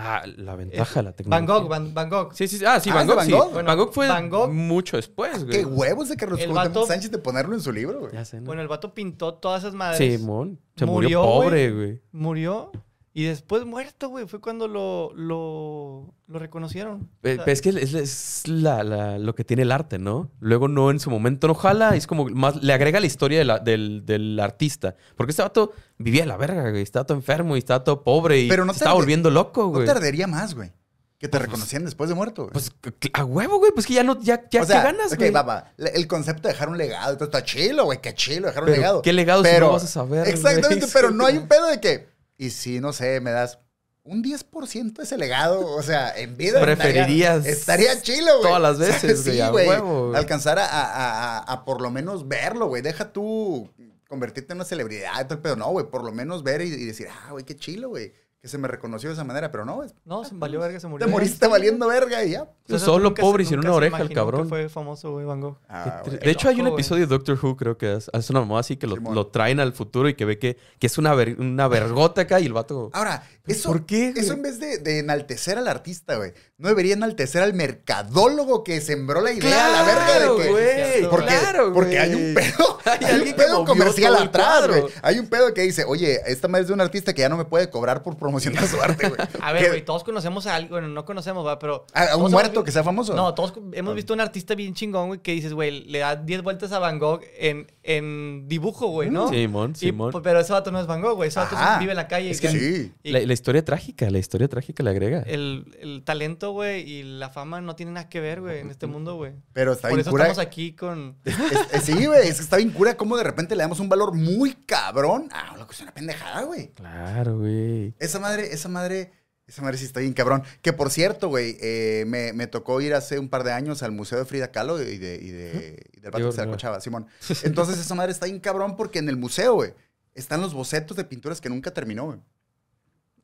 Ah, la ventaja, la tecnología. Van Gogh, Van, Van Gogh. Sí, sí, sí. Ah, sí, Ah, Van ¿es de Gogh. Van sí. Gogh? Van Gogh fue Van Gogh- mucho después, güey. Qué huevos de Carlos vato- Sánchez de ponerlo en su libro, güey. Ya sé, ¿no? Bueno, el vato pintó todas esas madres. Simón. Se Murió, murió pobre, güey. Murió Y después muerto, güey. Fue cuando lo, lo, lo reconocieron. Pe- O sea, pe- es que es, es la- la- lo que tiene el arte, ¿no? Luego no en su momento no jala, es como más, le agrega la historia de la- del, del artista. Porque este vato vivía la verga, güey. Estaba todo enfermo y estaba todo pobre y Pero no se estaba volviendo loco, No güey. tardaría más, güey. Que te reconocieran después de muerto, güey. Pues a huevo, güey. Pues que ya no, ya, ya o sea, ¿qué ganas, ok, güey. va, va. Le- El concepto de dejar un legado, está chilo, güey, qué chilo dejar un Pero, legado. ¿qué legado si no vas a saber, Exactamente, güey? pero no hay un pedo de que, y si, no sé, me das un 10% de ese legado, o sea, en vida. Preferirías Estaría, estaría chilo, güey. todas las *laughs* veces, güey. Alcanzar a, a- a- a por lo menos verlo, güey. Deja tú convertirte en una celebridad y todo el pedo. No, güey, por lo menos ver y, y decir, ah, güey, qué chilo, güey. Que se me reconoció de esa manera, pero no. No, se valió verga, se murió. Te moriste valiendo verga y ya. O sea, Solo nunca pobre sin una oreja el que cabrón. fue famoso, güey, Van Gogh. Ah, de hecho, hay un episodio de Doctor Who, creo que es, es una mamá así que lo, lo traen al futuro y que ve que, que es una, ver- una vergota acá y el vato. Ahora, eso, ¿Por qué, eso en vez de, de enaltecer al artista, güey, no debería enaltecer al mercadólogo que sembró la idea a la verga de que. güey, Porque, claro, porque hay un pedo, *laughs* Hay hay, alguien un que pedo comercial atrás, güey. Hay un pedo que dice, oye, esta madre es de un artista que ya no me puede cobrar por promocionar su arte, güey. *laughs* A ver, güey, todos conocemos a alguien, bueno, no conocemos, va, pero... a, a un muerto que sea famoso. No, todos hemos visto un artista bien chingón, güey, que dices, güey, le da 10 vueltas a Van Gogh en, en dibujo, güey, ¿no? Simón, Y, Simón. pues, pero ese vato no es Van Gogh, güey. Ese vato Ajá. vive en la calle. Es que sí. y La, la historia trágica, la historia trágica le agrega. el, el talento, güey, y la fama no tienen nada que ver, güey, en este mundo, güey. Pero está Por bien eso cura. estamos aquí con... Es- es- sí, güey, es que está bien cura cómo de repente le damos un valor muy cabrón a lo que es una pendejada, güey. Claro, güey. Esa madre, esa madre, esa madre sí está bien cabrón. Que por cierto, güey, eh, me, me tocó ir hace un par de años al Museo de Frida Kahlo y, de, y, de, y del vato que se la cochaba, Simón. *laughs* Entonces esa madre está bien cabrón porque en el museo, güey, están los bocetos de pinturas que nunca terminó, güey.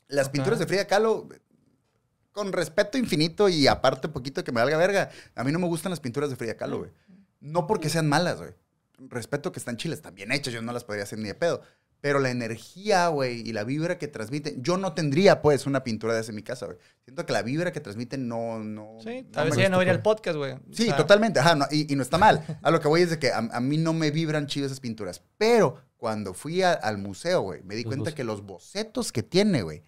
Las pinturas de Frida Kahlo, con respeto infinito y aparte poquito que me valga verga, a mí no me gustan las pinturas de Frida Kahlo, güey. No porque sean malas, güey. Respeto que están chiles, están bien hechas, yo no las podría hacer ni de pedo. Pero la energía, güey, y la vibra que transmiten. Yo no tendría, pues, una pintura de esa en mi casa, güey. Siento que la vibra que transmiten no. no Sí, no a me veces ya no el pues. podcast, güey. O Sí, sea, totalmente. Ajá, no, y, y no está mal. A lo que voy es de que a, a mí no me vibran chido esas pinturas. Pero cuando fui a- al museo, güey, me di Los cuenta bocetos. que los bocetos que tiene, güey,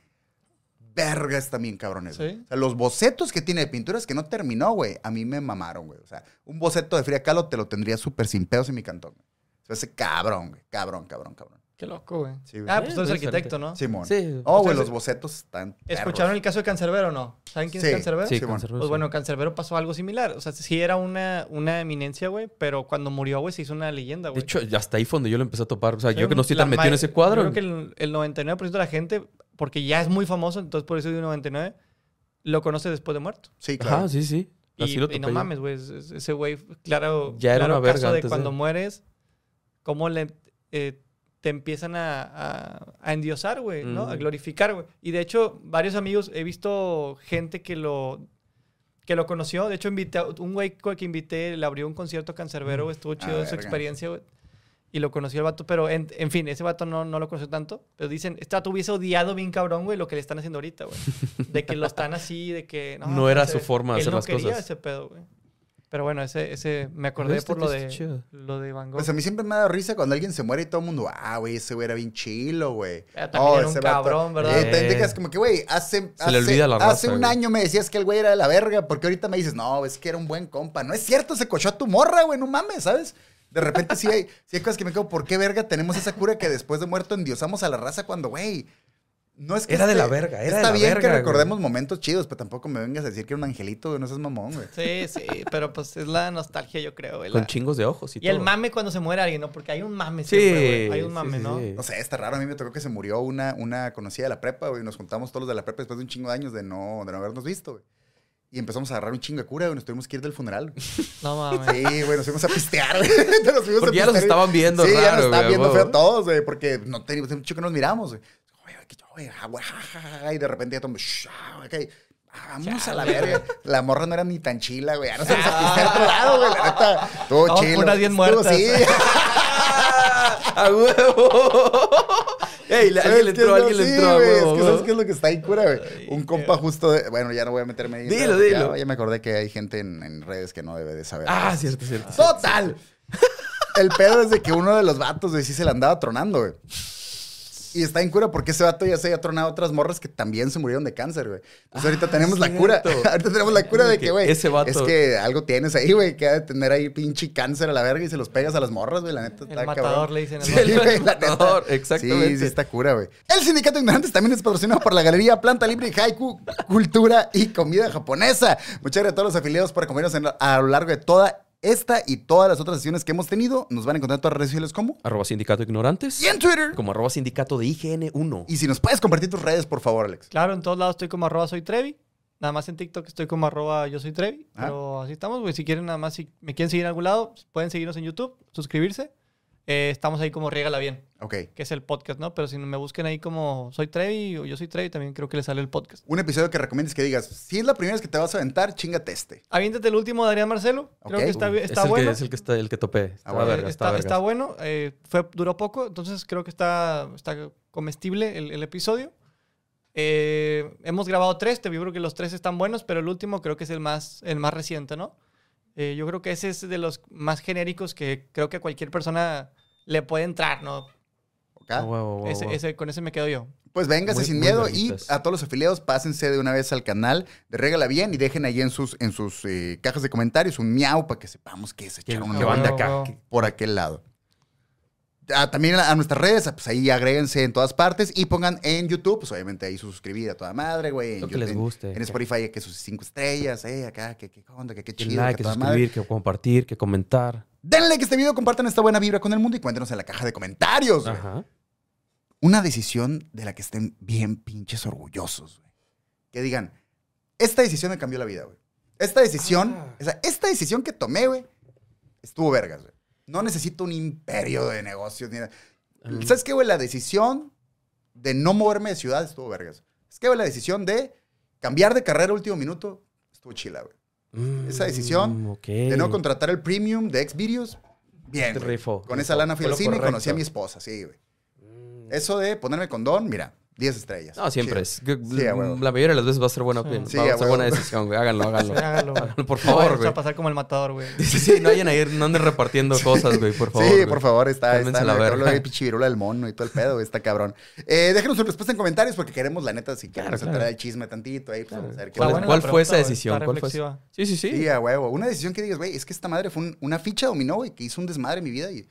vergas también cabrones. Sí. O sea, los bocetos que tiene de pinturas que no terminó, güey, a mí me mamaron, güey. O sea, un boceto de Frida Kahlo te lo tendría súper sin pedos en mi cantón. güey. Se me hace cabrón, güey. Cabrón, cabrón, cabrón. Qué loco, güey. Sí, güey. ah, pues Eh, tú eres arquitecto, ¿no? Simón. Sí. Oh, güey, los bocetos están. ¿Escucharon el caso de Cancerbero o no? ¿Saben quién Sí, es Cancerbero? Sí, Simón. Cancerbero, Pues sí. bueno, Cancerbero pasó algo similar. O sea, sí era una, una eminencia, güey, pero cuando murió, güey, se hizo una leyenda, De güey. hecho, hasta ahí fue donde yo lo empecé a topar. O sea, Sí, yo que no estoy tan metido en ese cuadro. Yo creo que el, el 99% de la gente, porque ya es muy famoso, entonces por eso digo 99, lo conoce después de muerto. Sí, claro. Ajá, sí, sí. Así Y, lo y no mames, güey. es- es- Ese güey, claro, Ya era claro una verga caso de antes de- cuando mueres, cómo le, eh, te empiezan a, a, a endiosar, güey, ¿no? Mm. A glorificar, güey. Y de hecho, varios amigos, he visto gente que lo que lo conoció. De hecho, invité a un güey que invité, le abrió un concierto a Cancerbero, güey. Estuvo chido su experiencia, güey. Y lo conoció el vato, pero en, en fin, ese vato no, no lo conoció tanto. Pero dicen, este vato hubiese odiado bien cabrón, güey, lo que le están haciendo ahorita, güey. De que lo están así, de que... *laughs* No era ese- su forma de hacer no las quería cosas. ese pedo, güey. Pero bueno, ese, ese me acordé Este por lo de, chido. lo de Van Gogh. Pues a mí siempre me ha dado risa cuando alguien se muere y todo el mundo, ah, güey, ese güey era bien chilo, güey. También era un ese vato". cabrón, ¿verdad? Eh, te Eh. indicas como que, güey, hace, Se hace, le olvida la hace un güey. año me decías que el güey era de la verga, porque ahorita me dices, no, es que era un buen compa. No es cierto, se cochó a tu morra, güey, no mames, ¿sabes? De repente sí hay, sí hay cosas que me quedo, ¿por qué verga tenemos esa cura que después de muerto endiosamos a la raza cuando, güey? No es que Era de la verga, era de Está la bien verga, que güey. recordemos momentos chidos, pero tampoco me vengas a decir que era un angelito, güey, no seas mamón, güey. Sí, sí, pero pues es la nostalgia, yo creo, güey. Con la- chingos de ojos y, Y el mame cuando se muere alguien, ¿no? Porque hay un mame Sí, siempre, güey. Hay un mame, sí, ¿no? sí. No sé, está raro. A mí me tocó que se murió una, una conocida de la prepa, güey. Nos juntamos todos los de la prepa después de un chingo de años de no, de no habernos visto, güey. Y empezamos a agarrar un chingo de cura, güey. Nos tuvimos que ir del funeral. güey. *laughs* No mames. Sí, güey, nos fuimos a pistear, güey. *laughs* Nos fuimos a Porque ya los pistear, estaban viendo Sí, ya nos estaban güey, viendo feo todos, güey. Porque no teníamos mucho que nos miramos, güey. Ah, Y de repente ya todo, shh, ah, ok. ah, Vamos a la verga. La morra no era ni tan chila, güey. Ya nos fuimos a pistear a otro lado, güey. La neta, No, chilo. unas bien muertas. Sí. *laughs* ¡A huevo! ¡Ey! le- Alguien le ¿Sabes qué entró, alguien le entró. güey, Es que. ¿sabes qué es lo que está ahí cura, güey? Un compa justo de... Bueno, ya no voy a meterme ahí. Dilo, dilo. Ya, ya me acordé que hay gente en, en redes que no debe de saber. Ah, cierto, cierto. cierto. ¡Total! El pedo es de que uno de los vatos, güey, sí se le andaba tronando, güey. Y está en cura porque ese vato ya se había tronado otras morras que también se murieron de cáncer, güey. Entonces Ah, ahorita tenemos la cierto. cura. *laughs* ahorita tenemos la cura de que, güey. Ese vato- Es que algo tienes ahí, güey, que ha de tener ahí pinche cáncer a la verga y se los pegas a las morras, güey. La neta está El cabrón. matador le dicen. al Sí, vato. güey, la neta. matador, *laughs* exactamente. Sí, sí está cura, güey. El Sindicato de Ignorantes también es patrocinado por la Galería Planta Libre y Haiku, Cultura y Comida Japonesa. Muchas gracias a todos los afiliados por acompañarnos la- a lo largo de toda esta y todas las otras sesiones que hemos tenido. Nos van a encontrar en todas las redes sociales como Arroba sindicato ignorantes. y en Twitter. Como arroba sindicato de IGN1. Y si nos puedes compartir tus redes, por favor, Alex. Claro, en todos lados estoy como arroba soy Trevi. Nada más en TikTok estoy como arroba yo soy Trevi. Ah. Pero así estamos, güey. Si quieren nada más, si me quieren seguir en algún lado, pueden seguirnos en YouTube, suscribirse. Eh, estamos ahí como Riégala Bien, Ok. que es el podcast, ¿no? Pero si me busquen ahí como soy Trevi o yo soy Trevi, también creo que les sale el podcast. Un episodio que recomiendes que digas, si es la primera vez que te vas a aventar, chingate este. Aviéntate el último de Adrián Marcelo. Creo que está, está es el bueno. Que, es el que está el que topé. Está bueno. verga, está, está, está bueno. eh, fue, duró poco, entonces creo que está, está comestible el, el episodio. Eh, hemos grabado tres, te creo que los tres están buenos, pero el último creo que es el más, el más reciente, ¿no? Eh, yo creo que ese es de los más genéricos que creo que a cualquier persona le puede entrar, ¿no? ¿ok? Ah, Ese- ese- con ese me quedo yo. Pues véngase Muy- sin muy miedo y a todos los afiliados pásense de una vez al canal de Regala Bien y dejen ahí en sus, en sus eh, cajas de comentarios un miau para que sepamos que se Que, echaron que una van de banda acá. por aquel lado. Ah, también a, nuestras redes, pues ahí agréguense en todas partes y pongan en YouTube, pues obviamente ahí su suscribir a toda madre, güey. Lo que les guste. En, Spotify, que sus cinco estrellas, eh, acá, que qué onda, que qué Que chido. like, que que toda madre. suscribir, que compartir, que comentar. Denle like a este video, compartan esta buena vibra con el mundo y cuéntenos en la caja de comentarios. güey. Ajá. Una decisión de la que estén bien pinches orgullosos, güey. Que digan, esta decisión me cambió la vida, güey. Esta decisión, Ah. esta decisión que tomé, güey, estuvo vergas, güey. No necesito un imperio de negocios ni nada. Mm. ¿Sabes qué, güey? La decisión de no moverme de ciudad estuvo vergas. Es que, güey, la decisión de cambiar de carrera último minuto estuvo chila, güey. Mm, Esa decisión ok. De no contratar el premium de Xvideos, bien. Rifó, Con rifó. esa lana fui al cine y conocí a mi esposa, sí, güey. Mm. Eso de ponerme condón, mira, 10 estrellas. No, siempre es. Sí. La mayoría de las veces va a ser buena, pena. Sí, va a a ser buena decisión, güey. Háganlo, háganlo. Sí, güey. Háganlo, *laughs* por No favor, güey. a pasar como el matador, güey. *laughs* Sí, sí, no vayan a ir, no anden repartiendo cosas, güey, por favor. sí, güey. por favor, está, está la verga. de pinche virula del mono y todo el pedo, güey, está cabrón. Eh, déjenos su respuesta en comentarios porque queremos, la neta, si queremos Claro, claro. al chisme tantito ahí, pues Claro. vamos a ver qué ¿Cuál, fue esa decisión? ¿Cuál fue esa? Sí, sí, sí. Sí, a huevo. Una decisión que digas, güey, es que esta madre fue un- una ficha dominó, güey, que hizo un desmadre en mi vida y...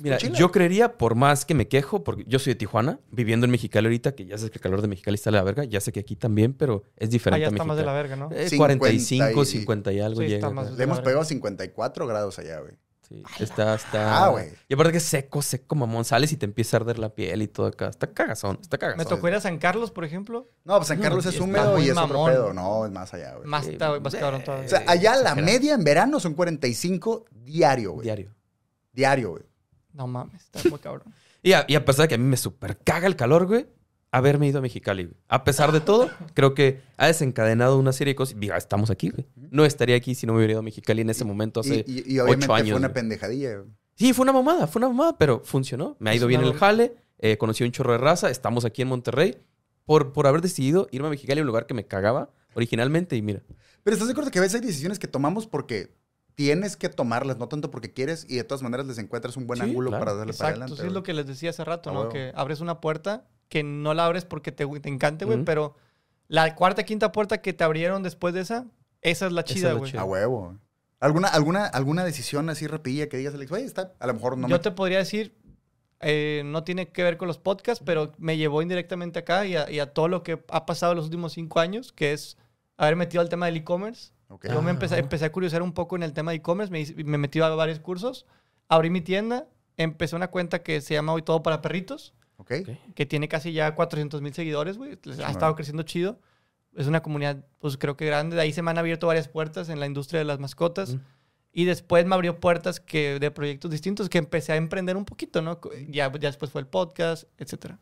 Mira, chila, yo creería, por más que me quejo, porque yo soy de Tijuana, viviendo en Mexicali ahorita, que ya sé que el calor de Mexicali está de la verga, ya sé que aquí también, pero es diferente Allá a está más de la Mexicali. verga, ¿no? Eh, 50 45, y- 50 y algo Sí, llega. está güey. más- Le hemos verga. pegado 54 grados allá, güey. Sí, está, está. Ah, güey. Y aparte que es seco, seco, mamón. Sales y te empieza a arder la piel y todo acá. Está cagazón, está Me cagazón. tocó ir a San Carlos, por ejemplo. No, pues San Carlos es húmedo y es otro mamón. pedo. No, es más allá, güey. Más, está, güey, más eh, cabrón todavía. O sea, allá la media en verano son 45 diario, güey. Diario. Diario, güey. No mames, está muy cabrón. *laughs* Y a, y a pesar de que a mí me super caga el calor, güey, haberme ido a Mexicali, güey. A pesar de todo, creo que ha desencadenado una serie de cosas. Diga, estamos aquí, güey. No estaría aquí si no me hubiera ido a Mexicali en ese momento hace y, y- y obviamente ocho años. fue una güey. pendejadilla. güey. Sí, fue una mamada, fue una mamada, pero funcionó. Me ha ido bien el jale, eh, conocí un chorro de raza, estamos aquí en Monterrey por, por haber decidido irme a Mexicali, un lugar que me cagaba originalmente y mira. Pero estás de acuerdo que a veces hay decisiones que tomamos porque tienes que tomarlas, no tanto porque quieres, y de todas maneras les encuentras un buen Sí, ángulo claro. para darle para Exacto, adelante. sí es lo que les decía hace rato, A ¿no? Que abres una puerta que no la abres porque te, te encante, güey, pero la cuarta, quinta puerta que te abrieron después de esa, esa es la es chida, la güey. chida. A huevo. ¿Alguna, alguna, ¿Alguna decisión así rapidilla que digas, Alex, güey, está, a lo mejor no Yo me... te podría decir, eh, no tiene que ver con los podcasts, pero me llevó indirectamente acá y a, y a todo lo que ha pasado en los últimos cinco años, que es haber metido al tema del e-commerce. Ok. Yo me empecé, empecé a curiosear un poco en el tema de e-commerce, me, me metí a varios cursos, abrí mi tienda, empecé una cuenta que se llama Hoy Todo para Perritos, Ok. Ok. que tiene casi ya 400 mil seguidores, güey. Ha estado creciendo chido. Es una comunidad, pues creo que grande. De ahí se me han abierto varias puertas en la industria de las mascotas. Mm. Y después me abrió puertas que, de proyectos distintos que empecé a emprender un poquito, ¿no? Ya, ya después fue el podcast, etcétera.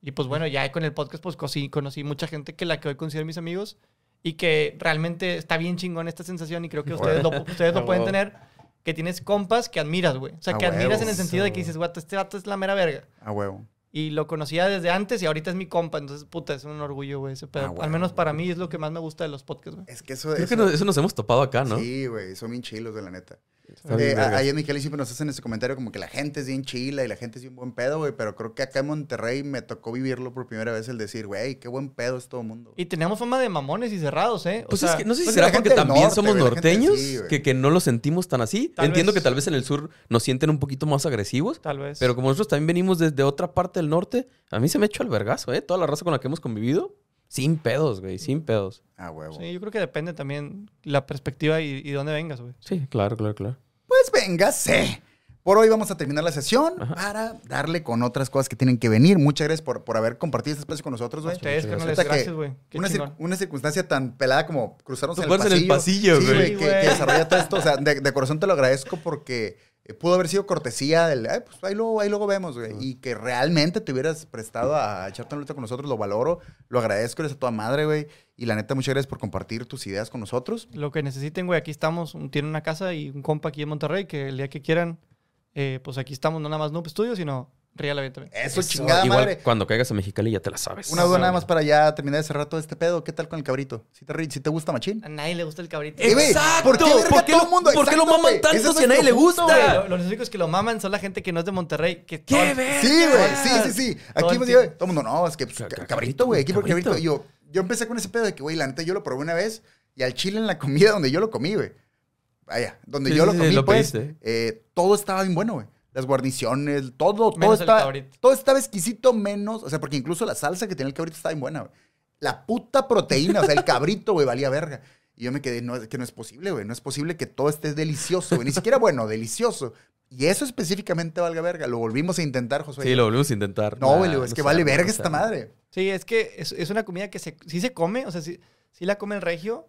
Y pues bueno, ya con el podcast pues conocí, conocí mucha gente que la que hoy considero mis amigos y que realmente está bien chingón esta sensación y creo que *laughs* ustedes lo, ustedes lo pueden huevo. tener, que tienes compas que admiras, güey. O sea, que admiras en huevo. el sentido de que dices, guato, este vato es la mera verga. A huevo. Y lo conocía desde antes y ahorita es mi compa. Entonces, puta, es un orgullo, güey, ese pedo. Ah. Al menos para mí es lo que más me gusta de los podcasts, güey. Es que eso... Creo eso- que no- eso nos hemos topado acá, ¿no? Sí, güey, son bien chilos, de la neta. Eh, ahí en Mexicali siempre nos hacen ese comentario como que la gente es bien chila y la gente es bien buen pedo, güey. Pero creo que acá en Monterrey me tocó vivirlo por primera vez el decir, güey, qué buen pedo es todo el mundo. Y tenemos fama de mamones y cerrados, ¿eh? O Pues sea, es que no sé si pues será porque también norte, somos norteños, sí, que, que no lo sentimos tan así. Tal Entiendo vez. que tal vez en el sur nos sienten un poquito más agresivos, Tal vez. pero como nosotros también venimos desde otra parte del norte, a mí se me echó el vergazo, ¿eh? Toda la raza con la que hemos convivido, sin pedos, güey, sin pedos. Ah, huevo. Sí, yo creo que depende también la perspectiva y, y dónde vengas, güey. Sí, claro, claro, claro. Pues véngase. Por hoy vamos a terminar la sesión Ajá. para darle con otras cosas que tienen que venir. Muchas gracias por, por haber compartido este espacio con nosotros, güey. ustedes, muchas carnales, gracias. gracias, güey. Una, cir- una circunstancia tan pelada como cruzarnos en el pasillo. en el pasillo, güey. Sí, que, desarrolla todo esto. O sea, de, de corazón te lo agradezco porque pudo haber sido cortesía del, "Ay, pues ahí luego, ahí luego vemos, güey. Y que realmente te hubieras prestado a echarte una lucha con nosotros, lo valoro, lo agradezco, eres a toda madre, güey. Y la neta, muchas gracias por compartir tus ideas con nosotros. Lo que necesiten, güey, aquí estamos. Tienen una casa y un compa aquí en Monterrey que el día que quieran, eh, pues aquí estamos, no nada más Noob Studio, sino Real Event también. Eso, Eso, chingada Igual madre. cuando caigas a Mexicali ya te la sabes. Una duda nada más para ya terminar de cerrar todo este pedo. ¿Qué tal con el cabrito? ¿Si te, si te gusta machín? A nadie le gusta el cabrito. Eh, ¡Exacto! ¿por qué verga ¿Por qué todo lo- el mundo? por qué lo maman güey. tanto si a nadie le gusta? Los únicos que lo maman son la gente que no es de Monterrey. Que ¡Qué verga! Sí, güey, sí, sí, sí. Todo Aquí tiempo. yo- todo el mundo, no, es que pues, Ca- ca- ca- cabrito, güey, aquí por cabrito. cabrito. Yo, yo empecé con ese pedo de que, güey, la neta yo lo probé una vez y al chile en la comida donde yo lo comí, güey. Vaya, donde Sí, yo sí, lo sí, comí, lo pues, eh, todo estaba bien bueno, güey. Las guarniciones, todo, todo Menos el estaba, cabrito. todo estaba exquisito menos, o sea, porque incluso la salsa que tenía el cabrito estaba bien buena, güey. La puta proteína, o sea, el *laughs* cabrito, güey, valía verga. Y yo me quedé, no, es que no es posible, güey. No es posible que todo esté delicioso, güey. Ni siquiera bueno, delicioso. Y eso específicamente valga verga. Lo volvimos a intentar, Josué. Sí, lo volvimos a intentar. No, güey, es que vale verga no esta madre. Sí, es que es, es una comida que se, sí se come, o sea, sí, sí la come el regio,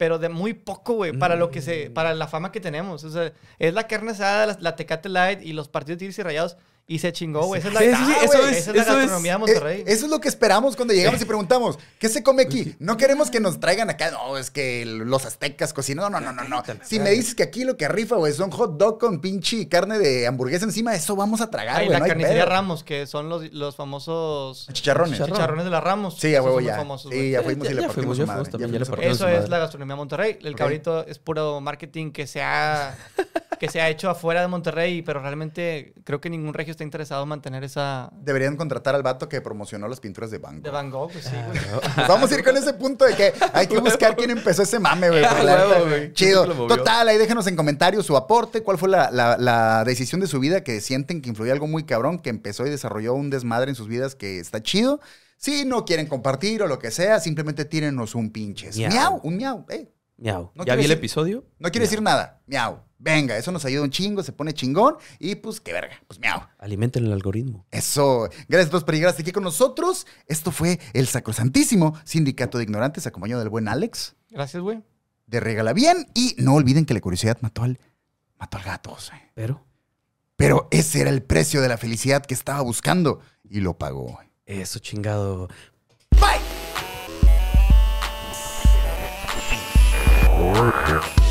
pero de muy poco, güey, para lo que se, para la fama que tenemos. O sea, es la carne asada, la, la Tecate Light y los partidos de tiros y rayados y se chingó, güey. Esa es la, Sí, sí, sí, Ah, eso es- esa es la eso es- gastronomía de Monterrey. Eh, eso es lo que esperamos cuando llegamos y preguntamos, ¿qué se come aquí? No queremos que nos traigan acá, no, es que los aztecas cocinan. No, no, no, no, no. Si me dices que aquí lo que rifa, güey, son hot dog con pinche carne de hamburguesa encima, eso vamos a tragar, güey. la no hay carnicería pedo. Ramos, que son los, los famosos Chicharrones. Chicharrones de la Ramos. Sí, a huevo ya. famosos, sí, ya fuimos Ya- y le ya partimos Eso es la gastronomía de Monterrey. El cabrito es puro marketing que se ha que se ha hecho afuera de Monterrey, pero realmente creo que ningún regio está interesado en mantener esa Deberían contratar al vato que promocionó las pinturas de Van Gogh. de Van Gogh, pues sí, güey. Pues vamos a ir con ese punto de que hay que buscar quién empezó ese mame, güey. Ah, güey. Chido. *laughs* Total, ahí déjenos en comentarios su aporte, cuál fue la, la- la decisión de su vida que sienten que influyó algo muy cabrón, que empezó y desarrolló un desmadre en sus vidas que está chido. Si no quieren compartir o lo que sea, simplemente tírenos un pinches. Miau. Miau, un miau. eh. Miau. No ¿Ya quiero vi el decir- episodio? No quiere decir nada. Miau. Venga, eso nos ayuda un chingo, se pone chingón y pues qué verga. Pues miau. Alimenten el algoritmo. Eso. Gracias a todos por llegar hasta aquí con nosotros. Esto fue el sacrosantísimo Sindicato de Ignorantes, acompañado del buen Alex, Gracias, güey. de Regala Bien. Y no olviden que la curiosidad mató al, mató al gato, José. Pero Pero ese era el precio de la felicidad que estaba buscando y lo pagó. eso chingado. Warcraft.